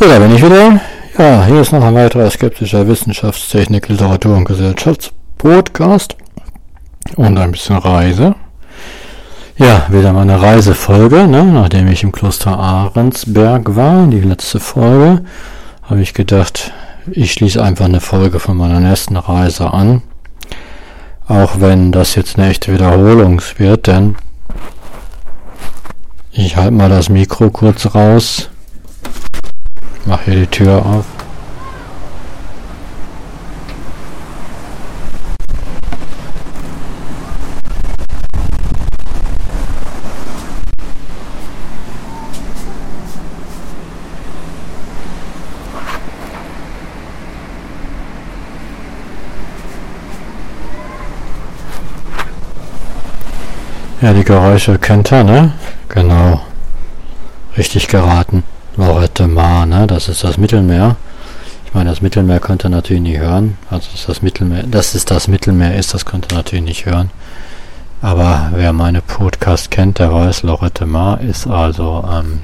So, da bin ich wieder. Ja, hier ist noch ein weiterer skeptischer Wissenschaftstechnik, Literatur und Gesellschaftspodcast. Und ein bisschen Reise. Ja, wieder mal eine Reisefolge, ne? nachdem ich im Kloster Ahrensberg war, die letzte Folge, habe ich gedacht, ich schließe einfach eine Folge von meiner nächsten Reise an. Auch wenn das jetzt eine echte Wiederholung wird, denn ich halte mal das Mikro kurz raus Mach hier die Tür auf. Ja, die Geräusche kennt er, ne? Genau. Richtig geraten. Lorette Mar, ne? Das ist das Mittelmeer. Ich meine, das Mittelmeer könnte natürlich nicht hören. Also ist das Mittelmeer, dass es das Mittelmeer ist, das könnte natürlich nicht hören. Aber wer meine Podcast kennt, der weiß, Lorette Mar ist also ähm,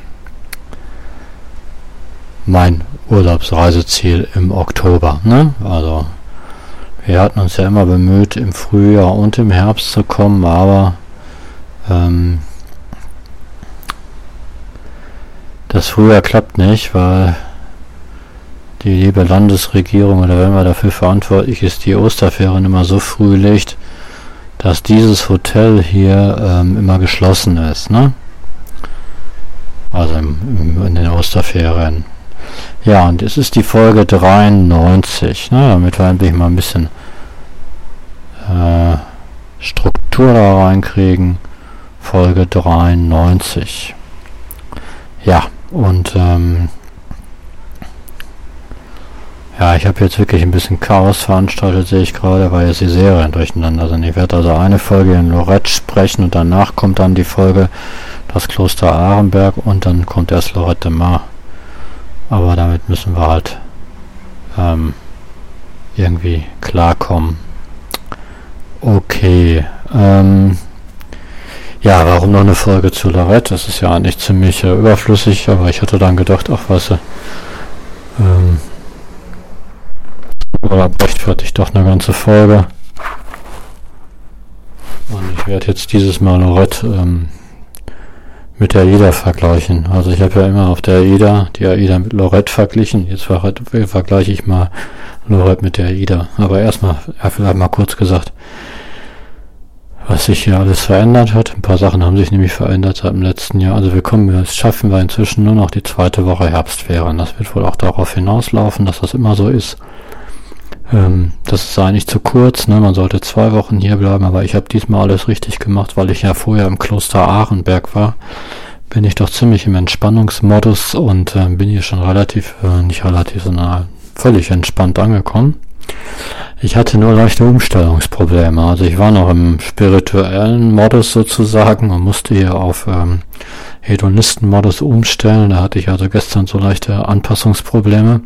mein Urlaubsreiseziel im Oktober. Ne? Also wir hatten uns ja immer bemüht, im Frühjahr und im Herbst zu kommen, aber ähm, Das früher klappt nicht, weil die liebe Landesregierung oder wenn man dafür verantwortlich ist, die Osterferien immer so früh legt, dass dieses Hotel hier ähm, immer geschlossen ist, ne? Also im, im, in den Osterferien. Ja, und es ist die Folge 93, ne? Damit wir endlich mal ein bisschen äh, Struktur da reinkriegen. Folge 93. Ja. Und ähm, ja, ich habe jetzt wirklich ein bisschen Chaos veranstaltet, sehe ich gerade, weil jetzt die Serien durcheinander sind. Ich werde also eine Folge in Lorette sprechen und danach kommt dann die Folge das Kloster Ahrenberg und dann kommt erst Lorette Mar. Aber damit müssen wir halt ähm, irgendwie klarkommen. Okay. Ähm, ja, warum noch eine Folge zu Lorette? Das ist ja eigentlich ziemlich äh, überflüssig, aber ich hatte dann gedacht, ach was, ähm, oder rechtfertigt doch eine ganze Folge. Und ich werde jetzt dieses Mal Lorette ähm, mit der AIDA vergleichen. Also ich habe ja immer auf der AIDA die AIDA mit Lorette verglichen. Jetzt vergleiche ich mal Lorette mit der AIDA. Aber erstmal, ja, vielleicht mal kurz gesagt, was sich hier alles verändert hat. Ein paar Sachen haben sich nämlich verändert seit dem letzten Jahr. Also wir kommen, es schaffen wir inzwischen nur noch die zweite Woche Herbstferien. Das wird wohl auch darauf hinauslaufen, dass das immer so ist. Ähm, das ist eigentlich zu kurz, ne? man sollte zwei Wochen hier bleiben, aber ich habe diesmal alles richtig gemacht, weil ich ja vorher im Kloster Ahrenberg war. Bin ich doch ziemlich im Entspannungsmodus und äh, bin hier schon relativ, äh, nicht relativ, sondern völlig entspannt angekommen. Ich hatte nur leichte Umstellungsprobleme. Also ich war noch im spirituellen Modus sozusagen und musste hier auf ähm, Hedonisten-Modus umstellen. Da hatte ich also gestern so leichte Anpassungsprobleme.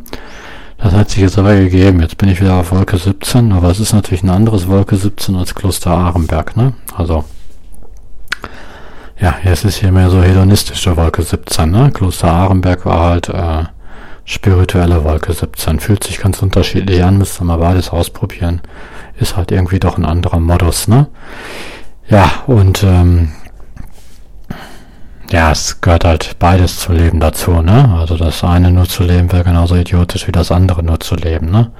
Das hat sich jetzt aber gegeben. Jetzt bin ich wieder auf Wolke 17, aber es ist natürlich ein anderes Wolke 17 als Kloster Ahrenberg, ne? Also, ja, jetzt ist hier mehr so hedonistische Wolke 17, ne? Kloster Ahrenberg war halt äh, spirituelle Wolke 17. Fühlt sich ganz unterschiedlich an, müsste mal beides ausprobieren. Ist halt irgendwie doch ein anderer Modus, ne? Ja, und ähm, ja, es gehört halt beides zu leben dazu, ne? Also das eine nur zu leben wäre genauso idiotisch wie das andere nur zu leben, ne?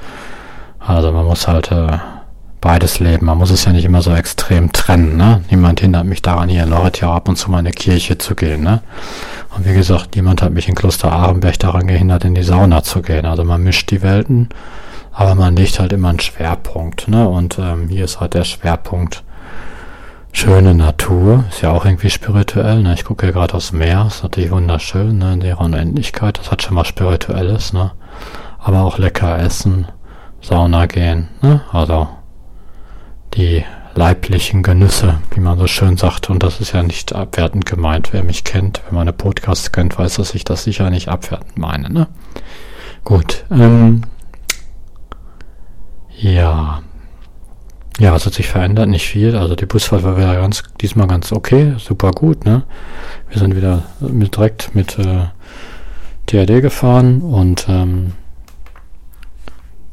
Also man muss halt äh, beides leben. Man muss es ja nicht immer so extrem trennen, ne? Niemand hindert mich daran, hier in Lorette ab und zu mal in eine Kirche zu gehen, ne? Und wie gesagt, niemand hat mich in Kloster Ahrenberg daran gehindert, in die Sauna zu gehen. Also man mischt die Welten, aber man legt halt immer einen Schwerpunkt, ne? Und ähm, hier ist halt der Schwerpunkt schöne Natur. Ist ja auch irgendwie spirituell, ne? Ich gucke hier gerade aufs Meer, ist natürlich wunderschön, ne? In ihrer Unendlichkeit, das hat schon mal Spirituelles, ne? Aber auch lecker essen, Sauna gehen, ne? Also die leiblichen Genüsse, wie man so schön sagt. Und das ist ja nicht abwertend gemeint. Wer mich kennt, wer meine Podcasts kennt, weiß, dass ich das sicher nicht abwertend meine. Ne? Gut. Ähm, ja. Ja, was hat sich verändert? Nicht viel. Also die Busfahrt war wieder ganz, diesmal ganz okay, super gut. Ne? Wir sind wieder mit, direkt mit äh, TRD gefahren und ähm,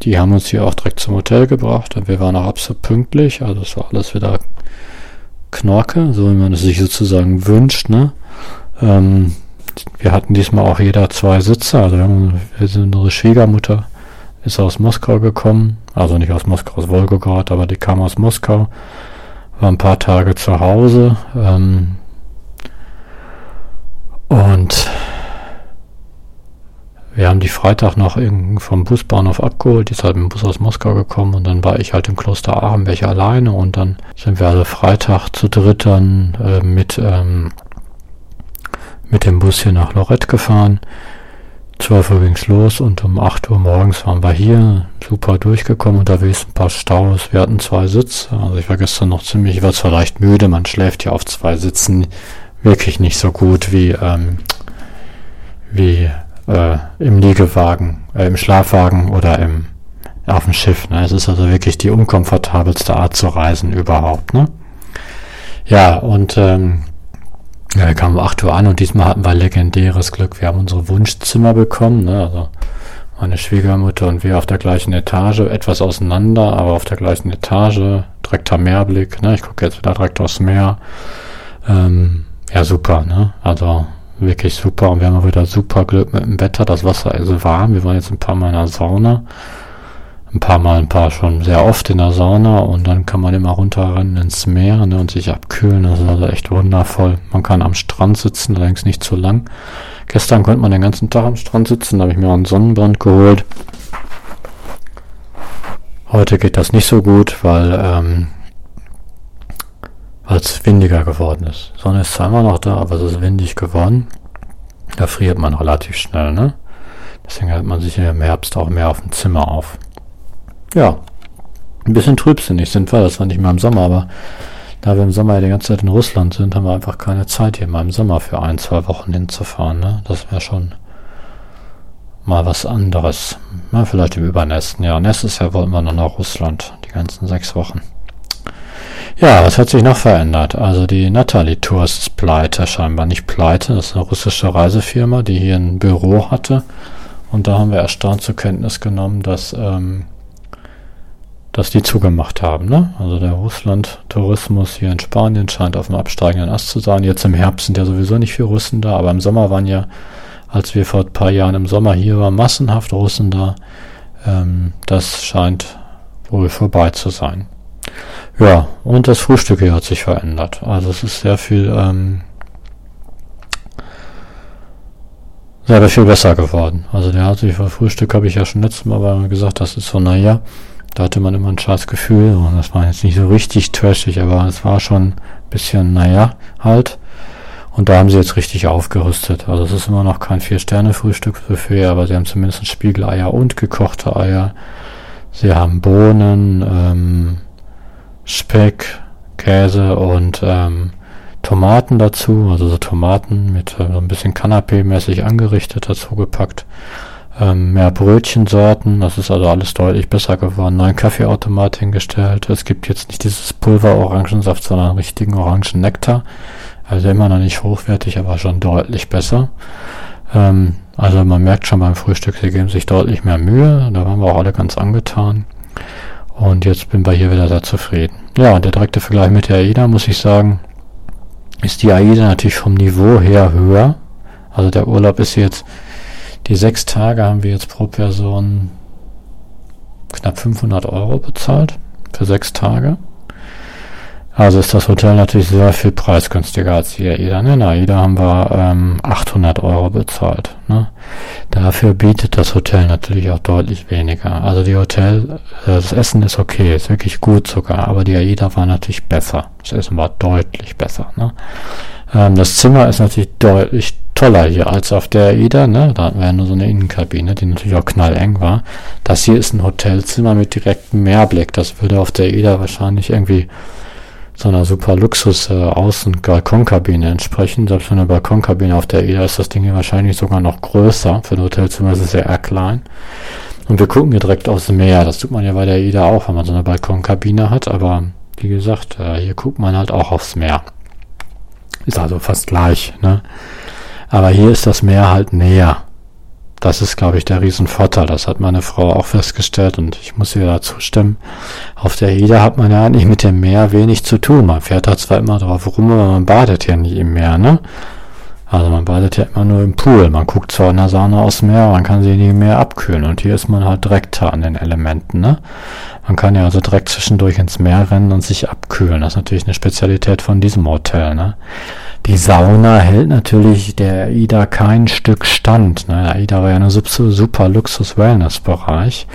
die haben uns hier auch direkt zum Hotel gebracht und wir waren auch absolut pünktlich. Also es war alles wieder Knorke, so wie man es sich sozusagen wünscht. Ne? Ähm, wir hatten diesmal auch jeder zwei Sitze. Also unsere Schwiegermutter ist aus Moskau gekommen, also nicht aus Moskau, aus Wolgograd, aber die kam aus Moskau, war ein paar Tage zu Hause ähm, und wir haben die Freitag noch vom Busbahnhof abgeholt, die ist halt mit dem Bus aus Moskau gekommen und dann war ich halt im Kloster Arenberg alleine und dann sind wir also Freitag zu dritt dann äh, mit, ähm, mit dem Bus hier nach Lorette gefahren. 12 Uhr ging's los und um 8 Uhr morgens waren wir hier, super durchgekommen, unterwegs ein paar Staus, wir hatten zwei Sitze, also ich war gestern noch ziemlich, ich war zwar leicht müde, man schläft ja auf zwei Sitzen wirklich nicht so gut wie, ähm, wie äh, im Liegewagen, äh, im Schlafwagen oder im auf dem Schiff. Ne? Es ist also wirklich die unkomfortabelste Art zu reisen überhaupt. Ne? Ja, und ähm, ja, wir kamen um 8 Uhr an und diesmal hatten wir legendäres Glück. Wir haben unsere Wunschzimmer bekommen. Ne? Also meine Schwiegermutter und wir auf der gleichen Etage, etwas auseinander, aber auf der gleichen Etage, direkter Meerblick. Ne? Ich gucke jetzt wieder direkt aufs Meer. Ähm, ja, super. Ne? Also wirklich super und wir haben auch wieder super Glück mit dem Wetter. Das Wasser ist warm. Wir waren jetzt ein paar Mal in der Sauna. Ein paar Mal, ein paar schon sehr oft in der Sauna und dann kann man immer runterrennen ins Meer ne, und sich abkühlen. Das ist also echt wundervoll. Man kann am Strand sitzen, allerdings nicht zu lang. Gestern konnte man den ganzen Tag am Strand sitzen, da habe ich mir auch einen Sonnenbrand geholt. Heute geht das nicht so gut, weil ähm, weil es windiger geworden ist. Sonne ist zwar immer noch da, aber es ist windig geworden. Da friert man relativ schnell, ne? Deswegen hält man sich im Herbst auch mehr auf dem Zimmer auf. Ja, ein bisschen trübsinnig sind wir, das war nicht mehr im Sommer, aber da wir im Sommer ja die ganze Zeit in Russland sind, haben wir einfach keine Zeit hier mal im Sommer für ein, zwei Wochen hinzufahren, ne? Das wäre schon mal was anderes. Na, vielleicht im übernächsten Jahr. Nächstes Jahr wollen wir noch nach Russland, die ganzen sechs Wochen. Ja, was hat sich noch verändert? Also die Natalie Tours ist pleite, scheinbar nicht pleite. Das ist eine russische Reisefirma, die hier ein Büro hatte. Und da haben wir erstaunt zur Kenntnis genommen, dass, ähm, dass die zugemacht haben. Ne? Also der Russland-Tourismus hier in Spanien scheint auf dem absteigenden Ast zu sein. Jetzt im Herbst sind ja sowieso nicht viele Russen da, aber im Sommer waren ja, als wir vor ein paar Jahren im Sommer hier waren, massenhaft Russen da. Ähm, das scheint wohl vorbei zu sein. Ja, und das Frühstück hier hat sich verändert. Also es ist sehr viel, ähm, sehr viel besser geworden. Also der hat sich für Frühstück habe ich ja schon letztes Mal gesagt, das ist so, naja, da hatte man immer ein scheiß Gefühl und das war jetzt nicht so richtig trashig, aber es war schon ein bisschen, naja, halt. Und da haben sie jetzt richtig aufgerüstet. Also es ist immer noch kein Vier-Sterne-Frühstücksbuffet, aber sie haben zumindest Spiegeleier und gekochte Eier. Sie haben Bohnen, ähm, Speck, Käse und ähm, Tomaten dazu, also so Tomaten mit äh, so ein bisschen Canapé-mäßig angerichtet dazu gepackt. Ähm, mehr Brötchensorten, das ist also alles deutlich besser geworden. Neuen Kaffeeautomat hingestellt. Es gibt jetzt nicht dieses Pulver-Orangensaft, sondern richtigen Orangennektar. Also immer noch nicht hochwertig, aber schon deutlich besser. Ähm, also man merkt schon beim Frühstück, sie geben sich deutlich mehr Mühe. Da waren wir auch alle ganz angetan. Und jetzt bin wir hier wieder sehr zufrieden. Ja, der direkte Vergleich mit der AIDA, muss ich sagen, ist die AIDA natürlich vom Niveau her höher. Also der Urlaub ist jetzt, die sechs Tage haben wir jetzt pro Person knapp 500 Euro bezahlt für sechs Tage. Also ist das Hotel natürlich sehr viel preisgünstiger als die AIDA. Ne? In AIDA haben wir ähm, 800 Euro bezahlt. Ne? Dafür bietet das Hotel natürlich auch deutlich weniger. Also die Hotel, äh, das Essen ist okay, ist wirklich gut sogar, aber die AIDA war natürlich besser. Das Essen war deutlich besser. Ne? Ähm, das Zimmer ist natürlich deutlich toller hier als auf der AIDA. Ne? Da hatten wir ja nur so eine Innenkabine, die natürlich auch knalleng war. Das hier ist ein Hotelzimmer mit direktem Meerblick. Das würde auf der AIDA wahrscheinlich irgendwie so einer super Luxus äh, Außen Balkonkabine entsprechen. Selbst eine Balkonkabine auf der EDA ist das Ding hier wahrscheinlich sogar noch größer. Für ein Hotelzimmer ist es ja eher klein. Und wir gucken hier direkt dem Meer. Das tut man ja bei der EDA auch, wenn man so eine Balkonkabine hat. Aber wie gesagt, äh, hier guckt man halt auch aufs Meer. Ist also fast gleich. Ne? Aber hier ist das Meer halt näher. Das ist, glaube ich, der Riesenvorteil. Das hat meine Frau auch festgestellt und ich muss ihr dazu stimmen. Auf der Ida hat man ja eigentlich mit dem Meer wenig zu tun. Man fährt da zwar immer drauf rum, aber man badet ja nie im Meer, ne? Also man badet ja immer nur im Pool. Man guckt zwar in der Sauna aus Meer, man kann sie nie mehr abkühlen. Und hier ist man halt direkt an den Elementen. Ne? Man kann ja also direkt zwischendurch ins Meer rennen und sich abkühlen. Das ist natürlich eine Spezialität von diesem Hotel. Ne? Die Sauna hält natürlich der AIDA kein Stück stand. Ne? Der AIDA war ja ein super Luxus-Wellness-Bereich.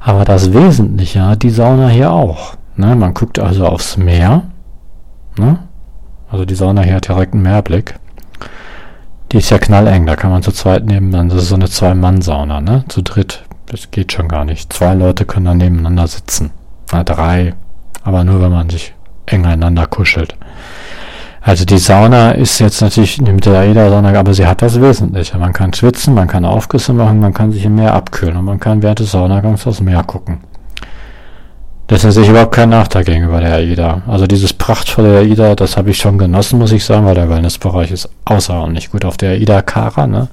Aber das Wesentliche hat die Sauna hier auch. Ne? Man guckt also aufs Meer. Ne? Also die Sauna hier hat direkt einen Meerblick. Die ist ja knalleng, da kann man zu zweit nehmen, das ist so eine Zwei-Mann-Sauna, ne? Zu dritt, das geht schon gar nicht. Zwei Leute können da nebeneinander sitzen. Na, drei, aber nur wenn man sich eng einander kuschelt. Also die Sauna ist jetzt natürlich mit der AIDA-Sauna, aber sie hat das Wesentliche. Man kann schwitzen, man kann Aufgüsse machen, man kann sich im Meer abkühlen und man kann während des Saunagangs aufs Meer gucken. Deswegen sehe ich überhaupt keinen Nachteil gegenüber der AIDA. Also dieses prachtvolle AIDA, das habe ich schon genossen, muss ich sagen, weil der Wellnessbereich ist außerordentlich gut auf der AIDA Kara, ne?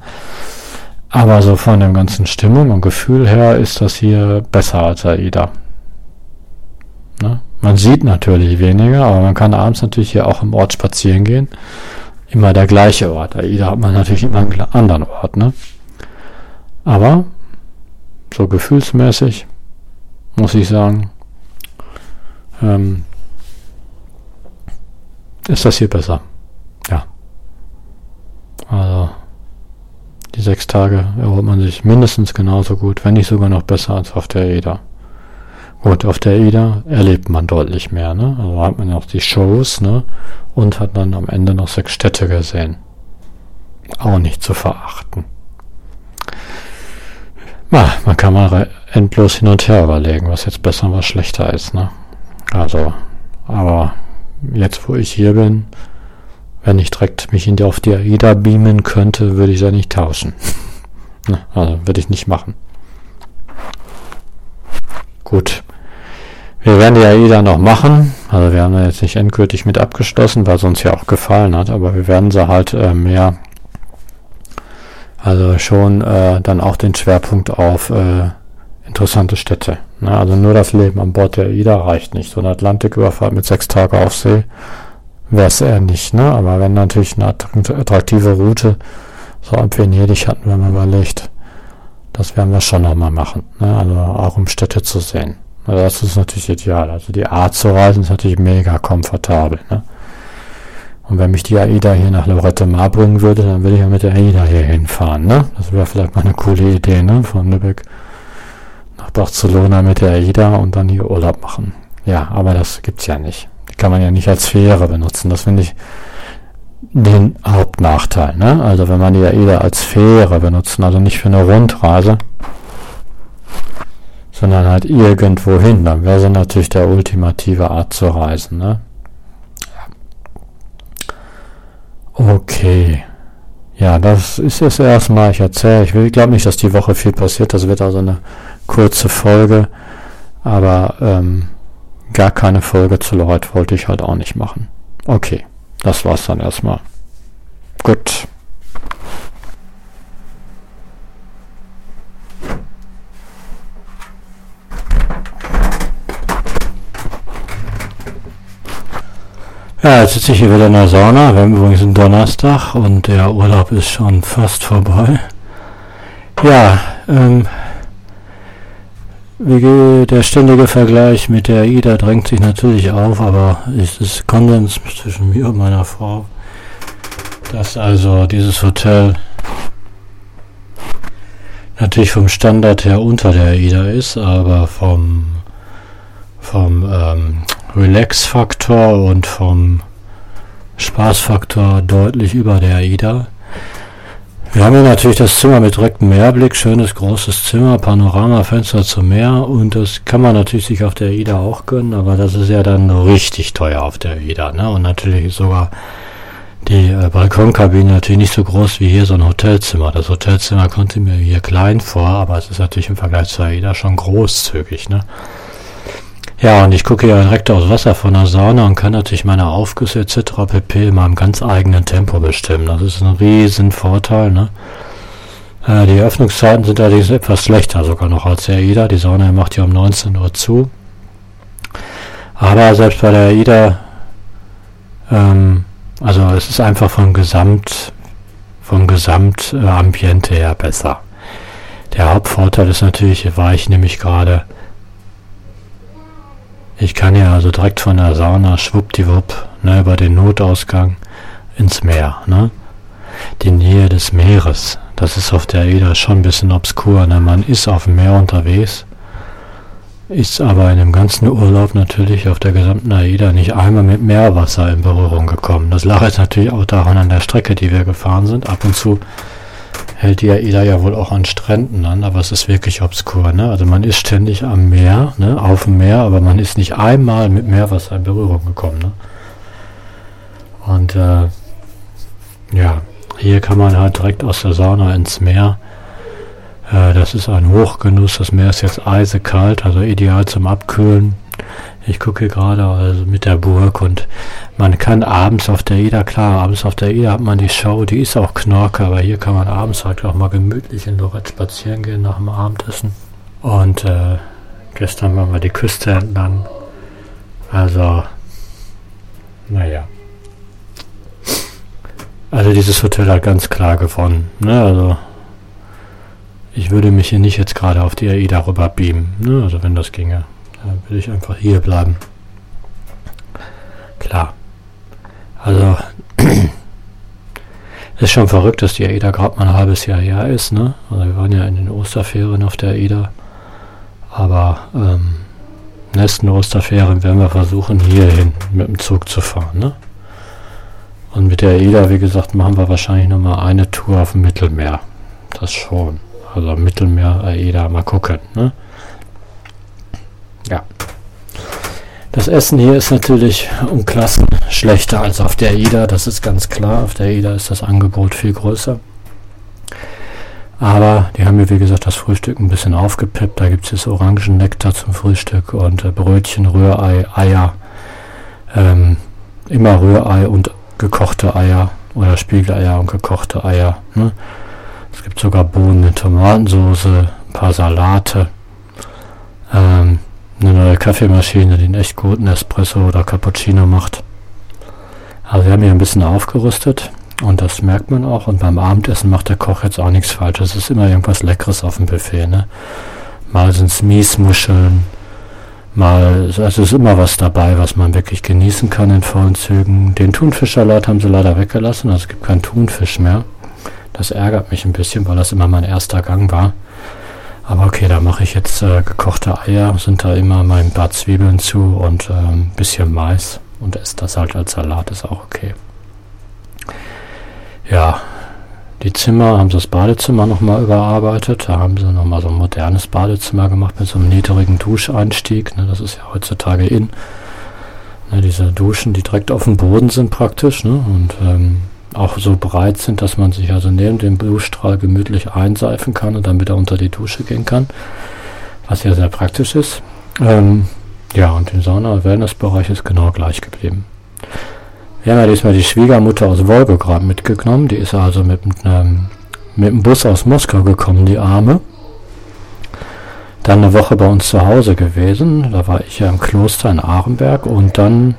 Aber so von dem ganzen Stimmung und Gefühl her ist das hier besser als der AIDA. Ne? Man sieht natürlich weniger, aber man kann abends natürlich hier auch im Ort spazieren gehen. Immer der gleiche Ort. AIDA hat man natürlich immer einen anderen Ort, ne? Aber so gefühlsmäßig muss ich sagen, ähm, ist das hier besser. Ja. Also die sechs Tage erholt man sich mindestens genauso gut, wenn nicht sogar noch besser als auf der EDA. Gut, auf der EDA erlebt man deutlich mehr, ne? Also hat man auch die Shows, ne? Und hat dann am Ende noch sechs Städte gesehen. Auch nicht zu verachten. Na, man kann mal endlos hin und her überlegen, was jetzt besser und was schlechter ist, ne? Also, aber jetzt, wo ich hier bin, wenn ich direkt mich in die, auf die AIDA beamen könnte, würde ich da nicht tauschen. Ne, also, würde ich nicht machen. Gut. Wir werden die AIDA noch machen. Also wir haben da jetzt nicht endgültig mit abgeschlossen, weil es uns ja auch gefallen hat, aber wir werden sie halt äh, mehr, also schon äh, dann auch den Schwerpunkt auf äh, interessante Städte. Ne? Also nur das Leben an Bord der AIDA reicht nicht. So eine Atlantiküberfahrt mit sechs Tagen auf See wäre es eher nicht. Ne? Aber wenn natürlich eine attraktive Route, so ab Venedig hatten wir mal überlegt, das werden wir schon nochmal machen. Ne? Also auch um Städte zu sehen. Also das ist natürlich ideal. Also die Art zu reisen ist natürlich mega komfortabel. Ne? Und wenn mich die AIDA hier nach Lorette Mar bringen würde, dann würde ich ja mit der AIDA hier hinfahren. Ne? Das wäre vielleicht mal eine coole Idee ne? von Lübeck nach Barcelona mit der AIDA und dann hier Urlaub machen. Ja, aber das gibt's ja nicht. Kann man ja nicht als Fähre benutzen. Das finde ich den Hauptnachteil. Ne? Also wenn man die AIDA als Fähre benutzt, also nicht für eine Rundreise, sondern halt irgendwo hin, dann wäre sie natürlich der ultimative Art zu reisen. Ne? Okay. Ja, das ist es erstmal. Ich erzähle, ich glaube nicht, dass die Woche viel passiert. Das wird also eine kurze Folge, aber ähm, gar keine Folge zu Lloyd wollte ich halt auch nicht machen. Okay, das war's dann erstmal. Gut. Ja, jetzt sitze ich hier wieder in der Sauna. Wir haben übrigens einen Donnerstag und der Urlaub ist schon fast vorbei. Ja, ähm, der ständige Vergleich mit der AIDA drängt sich natürlich auf, aber es ist Konsens zwischen mir und meiner Frau, dass also dieses Hotel natürlich vom Standard her unter der AIDA ist, aber vom, vom ähm, Relax-Faktor und vom Spaßfaktor deutlich über der AIDA. Wir haben hier natürlich das Zimmer mit direktem Meerblick, schönes großes Zimmer, Panoramafenster zum Meer und das kann man natürlich sich auf der AIDA auch gönnen, aber das ist ja dann richtig teuer auf der AIDA. Ne? Und natürlich sogar die äh, Balkonkabine natürlich nicht so groß wie hier so ein Hotelzimmer. Das Hotelzimmer kommt mir hier klein vor, aber es ist natürlich im Vergleich zur AIDA schon großzügig. Ne? Ja, und ich gucke ja direkt aufs Wasser von der Sauna und kann natürlich meine Aufgüsse etc. pp. in meinem ganz eigenen Tempo bestimmen. Das ist ein riesen Vorteil, ne? Äh, die Öffnungszeiten sind allerdings etwas schlechter sogar noch als der AIDA. Die Sauna macht ja um 19 Uhr zu. Aber selbst bei der AIDA, ähm, also es ist einfach vom Gesamt, vom Gesamtambiente her besser. Der Hauptvorteil ist natürlich, war ich nämlich gerade, ich kann ja also direkt von der Sauna schwuppdiwupp ne, über den Notausgang ins Meer. Ne? Die Nähe des Meeres, das ist auf der AIDA schon ein bisschen obskur. Ne? Man ist auf dem Meer unterwegs, ist aber in dem ganzen Urlaub natürlich auf der gesamten AIDA nicht einmal mit Meerwasser in Berührung gekommen. Das lag jetzt natürlich auch daran an der Strecke, die wir gefahren sind. Ab und zu hält die AIDA ja wohl auch an Stränden an, aber es ist wirklich obskur. Ne? Also man ist ständig am Meer, ne? auf dem Meer, aber man ist nicht einmal mit Meerwasser in Berührung gekommen. Ne? Und äh, ja, hier kann man halt direkt aus der Sauna ins Meer. Äh, das ist ein Hochgenuss. Das Meer ist jetzt eisekalt, also ideal zum Abkühlen. Ich gucke gerade also mit der Burg und man kann abends auf der Ida, klar, abends auf der Ida hat man die Show, die ist auch knorke, aber hier kann man abends halt auch mal gemütlich in Lorette spazieren gehen nach dem Abendessen. Und äh, gestern waren wir die Küste entlang. Also, naja. Also dieses Hotel hat ganz klar gewonnen. Ne? Also ich würde mich hier nicht jetzt gerade auf die AIDA rüber beamen. Ne? Also wenn das ginge. Dann würde ich einfach hier bleiben. Klar. Also, ist schon verrückt, dass die AIDA gerade mal ein halbes Jahr her ist, ne? Also wir waren ja in den Osterferien auf der AIDA. Aber ähm, nächsten Osterferien werden wir versuchen, hierhin mit dem Zug zu fahren, ne? Und mit der AIDA, wie gesagt, machen wir wahrscheinlich nochmal eine Tour auf dem Mittelmeer. Das schon. Also Mittelmeer, AIDA, mal gucken, ne? Ja. Das Essen hier ist natürlich um Klassen schlechter als auf der AIDA, das ist ganz klar. Auf der AIDA ist das Angebot viel größer. Aber die haben mir, wie gesagt, das Frühstück ein bisschen aufgepeppt. Da gibt es jetzt Orangennektar zum Frühstück und äh, Brötchen, Rührei, Eier. Ähm, immer Rührei und gekochte Eier oder Spiegeleier und gekochte Eier. Ne? Es gibt sogar Bohnen mit Tomatensauce, ein paar Salate. Ähm, eine neue Kaffeemaschine, die einen echt guten Espresso oder Cappuccino macht. Also wir haben hier ein bisschen aufgerüstet und das merkt man auch. Und beim Abendessen macht der Koch jetzt auch nichts falsch. Es ist immer irgendwas Leckeres auf dem Buffet. Ne? Mal sind es Miesmuscheln, mal, also es ist immer was dabei, was man wirklich genießen kann in vollen Zügen. Den Thunfischsalat haben sie leider weggelassen, also es gibt keinen Thunfisch mehr. Das ärgert mich ein bisschen, weil das immer mein erster Gang war. Aber okay, da mache ich jetzt äh, gekochte Eier, sind da immer mein paar Zwiebeln zu und äh, ein bisschen Mais und esse das halt als Salat, ist auch okay. Ja, die Zimmer haben sie das Badezimmer nochmal überarbeitet. Da haben sie nochmal so ein modernes Badezimmer gemacht mit so einem niedrigen Duscheinstieg. Ne, das ist ja heutzutage in. Ne, diese Duschen, die direkt auf dem Boden sind praktisch. Ne, und ähm, auch so breit sind, dass man sich also neben dem Duschstrahl gemütlich einseifen kann und dann wieder unter die Dusche gehen kann, was ja sehr praktisch ist. Ähm, ja, und im Sauna-Wellness-Bereich ist genau gleich geblieben. Wir haben ja diesmal die Schwiegermutter aus Wolgograd mitgenommen, die ist also mit, einem, mit dem Bus aus Moskau gekommen, die Arme. Dann eine Woche bei uns zu Hause gewesen, da war ich ja im Kloster in Arenberg und dann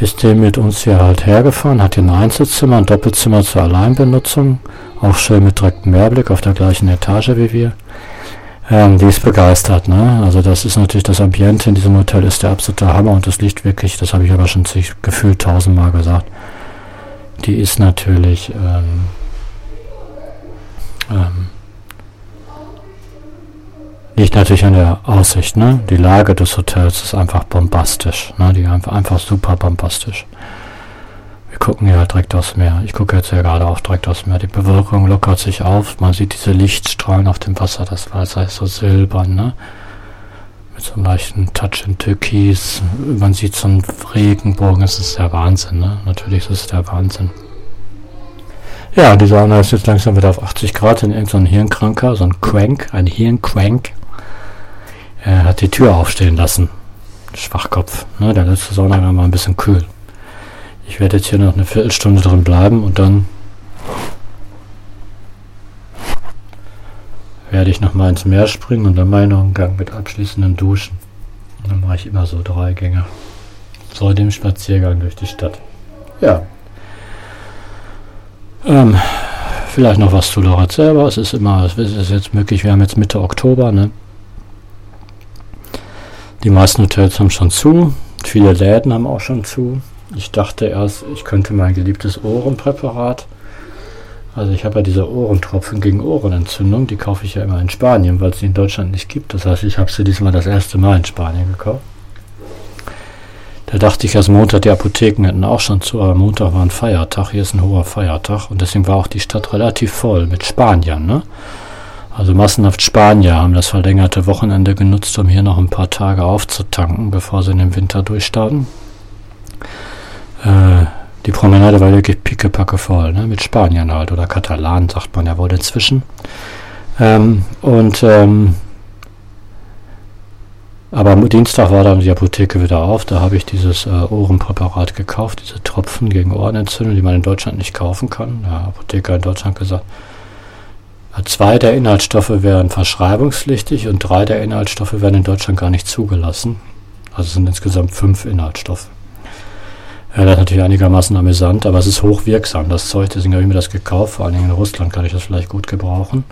ist der mit uns hier halt hergefahren, hat hier ein Einzelzimmer, ein Doppelzimmer zur Alleinbenutzung, auch schön mit direktem Mehrblick auf der gleichen Etage wie wir. Ähm, die ist begeistert, ne? Also das ist natürlich das Ambiente in diesem Hotel ist der absolute Hammer und das liegt wirklich, das habe ich aber schon sich gefühlt tausendmal gesagt. Die ist natürlich ähm, ähm, Liegt natürlich an der Aussicht, ne? Die Lage des Hotels ist einfach bombastisch, ne? Die einfach, einfach super bombastisch. Wir gucken ja direkt aufs Meer. Ich gucke jetzt ja gerade auch direkt aufs Meer. Die Bewölkung lockert sich auf. Man sieht diese Lichtstrahlen auf dem Wasser. Das Wasser ist so silbern, ne? Mit so einem leichten Touch in Türkis. Man sieht so einen Regenbogen. Es ist der Wahnsinn, ne? Natürlich ist es der Wahnsinn. Ja, die Sauna ist jetzt langsam wieder auf 80 Grad in irgendein so Hirnkranker, so ein Crank, ein Hirncrank. Er hat die Tür aufstehen lassen. Schwachkopf. Ne? Der letzte Saunagang war ein bisschen kühl. Ich werde jetzt hier noch eine Viertelstunde drin bleiben und dann werde ich noch mal ins Meer springen und dann meinen einen Gang mit abschließenden Duschen. Und dann mache ich immer so drei Gänge. So dem Spaziergang durch die Stadt. Ja. Ähm, vielleicht noch was zu Loret selber. Es ist immer, es ist jetzt möglich, wir haben jetzt Mitte Oktober, ne? Die meisten Hotels haben schon zu. Viele Läden haben auch schon zu. Ich dachte erst, ich könnte mein geliebtes Ohrenpräparat also ich habe ja diese Ohrentropfen gegen Ohrenentzündung, die kaufe ich ja immer in Spanien, weil es sie in Deutschland nicht gibt. Das heißt, ich habe sie diesmal das erste Mal in Spanien gekauft. Da dachte ich, dass Montag die Apotheken hätten auch schon zu, aber Montag war ein Feiertag, hier ist ein hoher Feiertag und deswegen war auch die Stadt relativ voll mit Spaniern. Ne? Also massenhaft Spanier haben das verlängerte Wochenende genutzt, um hier noch ein paar Tage aufzutanken, bevor sie in den Winter durchstarten. Äh, die Promenade war wirklich pickepacke voll, ne? mit Spaniern halt oder Katalanen, sagt man ja wohl inzwischen. Ähm, und ähm, aber am Dienstag war dann die Apotheke wieder auf. Da habe ich dieses äh, Ohrenpräparat gekauft, diese Tropfen gegen Ohrenentzündung, die man in Deutschland nicht kaufen kann. Der Apotheker in Deutschland gesagt, zwei der Inhaltsstoffe wären verschreibungspflichtig und drei der Inhaltsstoffe werden in Deutschland gar nicht zugelassen. Also sind insgesamt fünf Inhaltsstoffe. Ja, das ist natürlich einigermaßen amüsant, aber es ist hochwirksam. Das Zeug, deswegen habe ich mir das gekauft. Vor allen Dingen in Russland kann ich das vielleicht gut gebrauchen.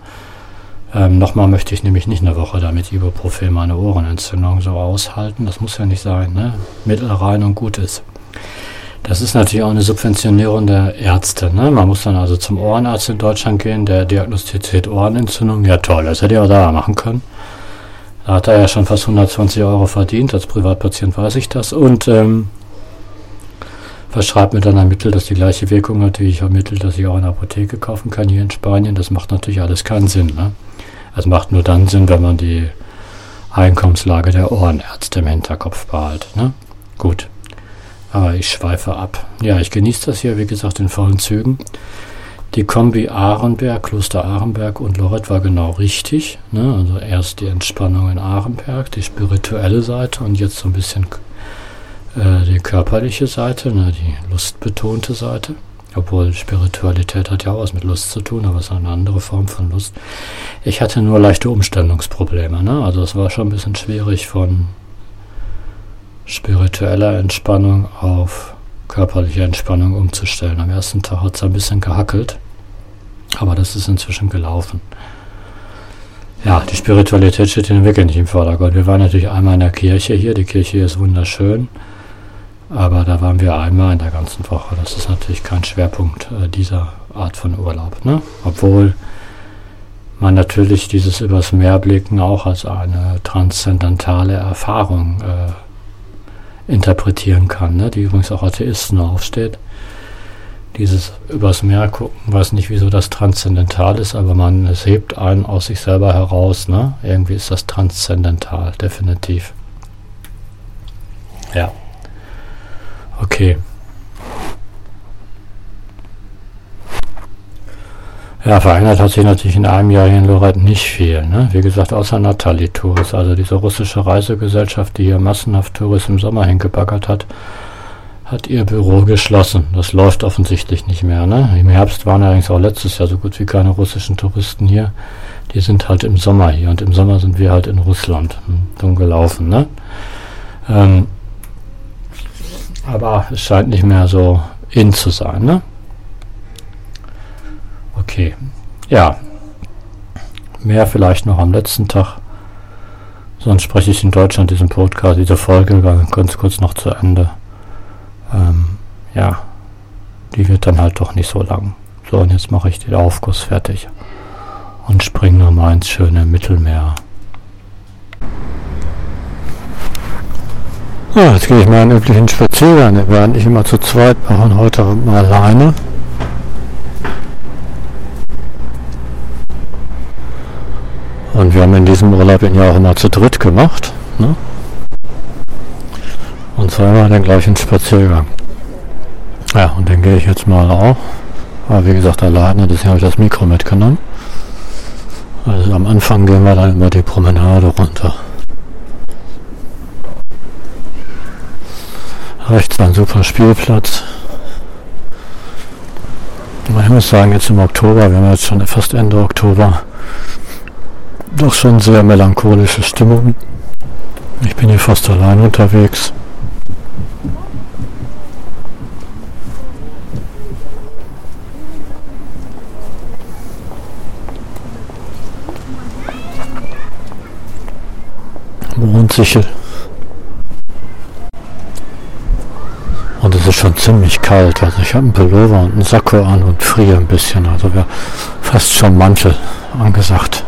Ähm, Nochmal möchte ich nämlich nicht eine Woche damit Ibuprofen meine Ohrenentzündung so aushalten. Das muss ja nicht sein, ne? Mittel rein und gut ist. Das ist natürlich auch eine Subventionierung der Ärzte. Ne? Man muss dann also zum Ohrenarzt in Deutschland gehen, der diagnostiziert Ohrenentzündung. Ja toll, das hätte ich auch da machen können. Da hat er ja schon fast 120 Euro verdient. Als Privatpatient weiß ich das. Und ähm, verschreibt mir dann ein Mittel, das die gleiche Wirkung hat, wie ich ein Mittel, das ich auch in der Apotheke kaufen kann hier in Spanien. Das macht natürlich alles keinen Sinn. Ne? Es macht nur dann Sinn, wenn man die Einkommenslage der Ohrenärzte im Hinterkopf behält. Ne? Gut. Aber ich schweife ab. Ja, ich genieße das hier, wie gesagt, in vollen Zügen. Die Kombi Ahrenberg, Kloster Ahrenberg und Lorette war genau richtig. Ne? Also erst die Entspannung in Ahrenberg, die spirituelle Seite und jetzt so ein bisschen äh, die körperliche Seite, ne, die lustbetonte Seite. Obwohl Spiritualität hat ja auch was mit Lust zu tun, aber es ist eine andere Form von Lust. Ich hatte nur leichte Umstellungsprobleme. Ne? Also es war schon ein bisschen schwierig von spiritueller Entspannung auf körperliche Entspannung umzustellen. Am ersten Tag hat es ein bisschen gehackelt, aber das ist inzwischen gelaufen. Ja, die Spiritualität steht in wirklich nicht im Vordergrund. Wir waren natürlich einmal in der Kirche hier. Die Kirche hier ist wunderschön. Aber da waren wir einmal in der ganzen Woche. Das ist natürlich kein Schwerpunkt äh, dieser Art von Urlaub. Ne? Obwohl man natürlich dieses übers Meer blicken auch als eine transzendentale Erfahrung äh, interpretieren kann, ne? die übrigens auch Atheisten aufsteht. Dieses übers Meer gucken, weiß nicht, wieso das transzendental ist, aber man es hebt einen aus sich selber heraus. Ne? Irgendwie ist das transzendental, definitiv. Ja. Okay. Ja, verändert hat sich natürlich in einem Jahr hier in Lorette nicht viel. Ne? Wie gesagt, außer Natali Tours, also diese russische Reisegesellschaft, die hier massenhaft Touristen im Sommer hingebaggert hat, hat ihr Büro geschlossen. Das läuft offensichtlich nicht mehr. Ne? Im Herbst waren allerdings auch letztes Jahr so gut wie keine russischen Touristen hier. Die sind halt im Sommer hier und im Sommer sind wir halt in Russland. Hm, dumm gelaufen. Ne? Ähm, aber es scheint nicht mehr so in zu sein, ne? Okay. Ja. Mehr vielleicht noch am letzten Tag. Sonst spreche ich in Deutschland diesen Podcast, diese Folge ganz kurz noch zu Ende. Ähm, ja. Die wird dann halt doch nicht so lang. So, und jetzt mache ich den Aufguss fertig. Und springe nochmal ins schöne Mittelmeer. Ja, jetzt gehe ich meinen üblichen Spaziergang. Wir werden nicht immer zu zweit machen, heute mal alleine. Und wir haben in diesem Urlaub ja auch immer zu dritt gemacht. Ne? Und zweimal den gleichen Spaziergang. Ja, und den gehe ich jetzt mal auch. Aber wie gesagt, alleine, deswegen habe ich das Mikro mitgenommen. Also am Anfang gehen wir dann immer die Promenade runter. Rechts ein super Spielplatz. Ich muss sagen, jetzt im Oktober, wir haben jetzt schon fast Ende Oktober, doch schon sehr melancholische Stimmung. Ich bin hier fast allein unterwegs. Mondsichel. Und es ist schon ziemlich kalt. Also ich habe einen Pullover und einen Sakko an und friere ein bisschen. Also wäre fast schon Mantel angesagt.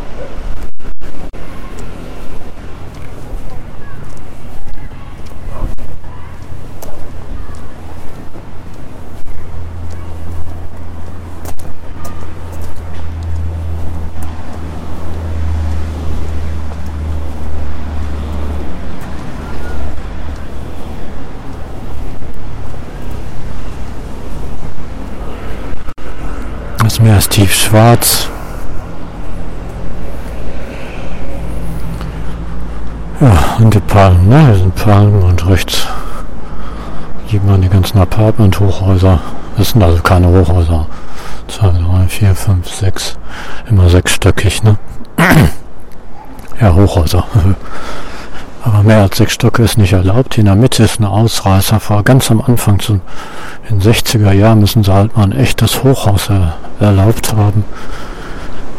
Das Tief schwarz. Ja, und die Palmen, ne? Hier sind Palmen und rechts sieht man die ganzen Apartment-Hochhäuser. Das sind also keine Hochhäuser. 2, 3, 4, 5, 6. Immer sechsstöckig, ne? ja, Hochhäuser. Aber mehr als sechs Stöcke ist nicht erlaubt. Hier in der Mitte ist ein Ausreißer. Vor ganz am Anfang, zu, in den 60er Jahren, müssen sie halt mal ein echtes Hochhaus er, erlaubt haben.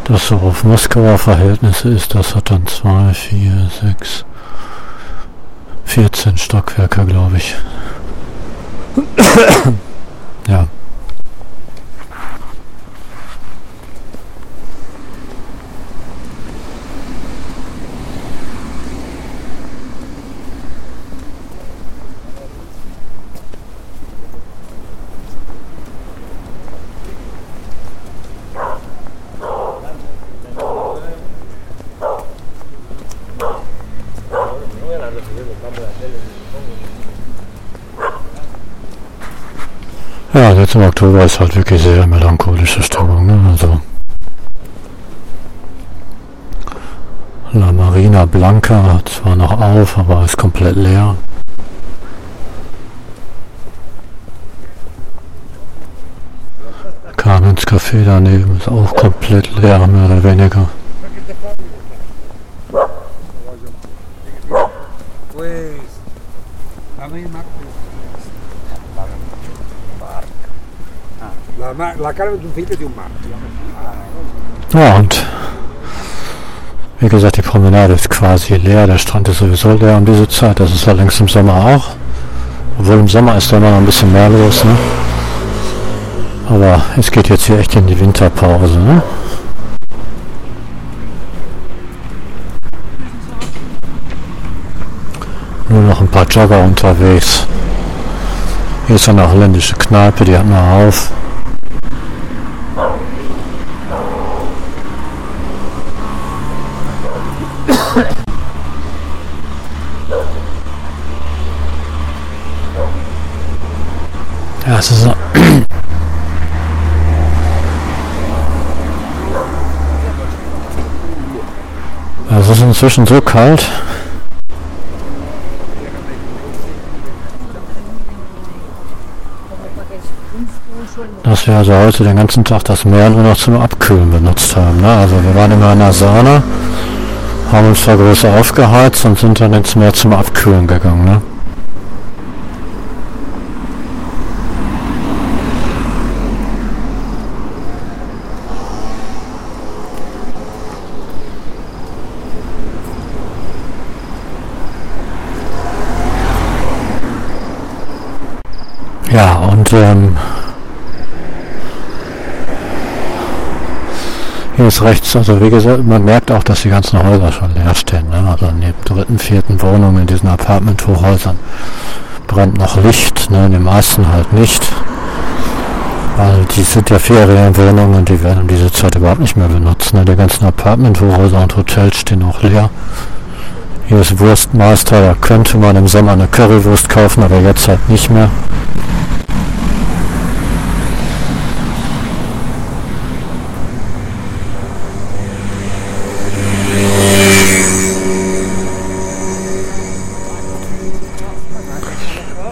Das so auf Moskauer Verhältnisse ist. Das hat dann zwei, vier, sechs, 14 Stockwerke, glaube ich. ja. Ja, jetzt im Oktober ist halt wirklich sehr melancholische Stimmung. Ne? Also La Marina Blanca hat zwar noch auf, aber ist komplett leer. Carmen's Café daneben ist auch komplett leer, mehr oder weniger. La, cara di un figlio di un marchio. Ja, und wie gesagt, die Promenade ist quasi leer, der Strand ist sowieso leer um diese Zeit, das ist allerdings im Sommer auch. Obwohl im Sommer ist da immer noch ein bisschen mehr los, ne? Aber es geht jetzt hier echt in die Winterpause, ne? Nur noch ein paar Jogger unterwegs. Hier ist eine holländische Kneipe, die hat mal auf. Ja, es ist so. So kalt. Dass wir also heute den ganzen Tag das Meer nur noch zum Abkühlen benutzt haben. Ne? Also wir waren immer in der Sauna, haben uns da größer aufgeheizt und sind dann ins Meer zum Abkühlen gegangen. Ne? Ja, und ähm, hier ist rechts, also wie gesagt, man merkt auch, dass die ganzen Häuser schon leer stehen. Ne? Also in der dritten, vierten Wohnung in diesen Apartment-Hochhäusern brennt noch Licht, ne? in den meisten halt nicht. Weil die sind ja Ferienwohnungen und die werden diese Zeit überhaupt nicht mehr benutzt. Ne? Die ganzen Apartment-Hochhäuser und Hotels stehen auch leer. Hier ist Wurstmeister, da könnte man im Sommer eine Currywurst kaufen, aber jetzt halt nicht mehr.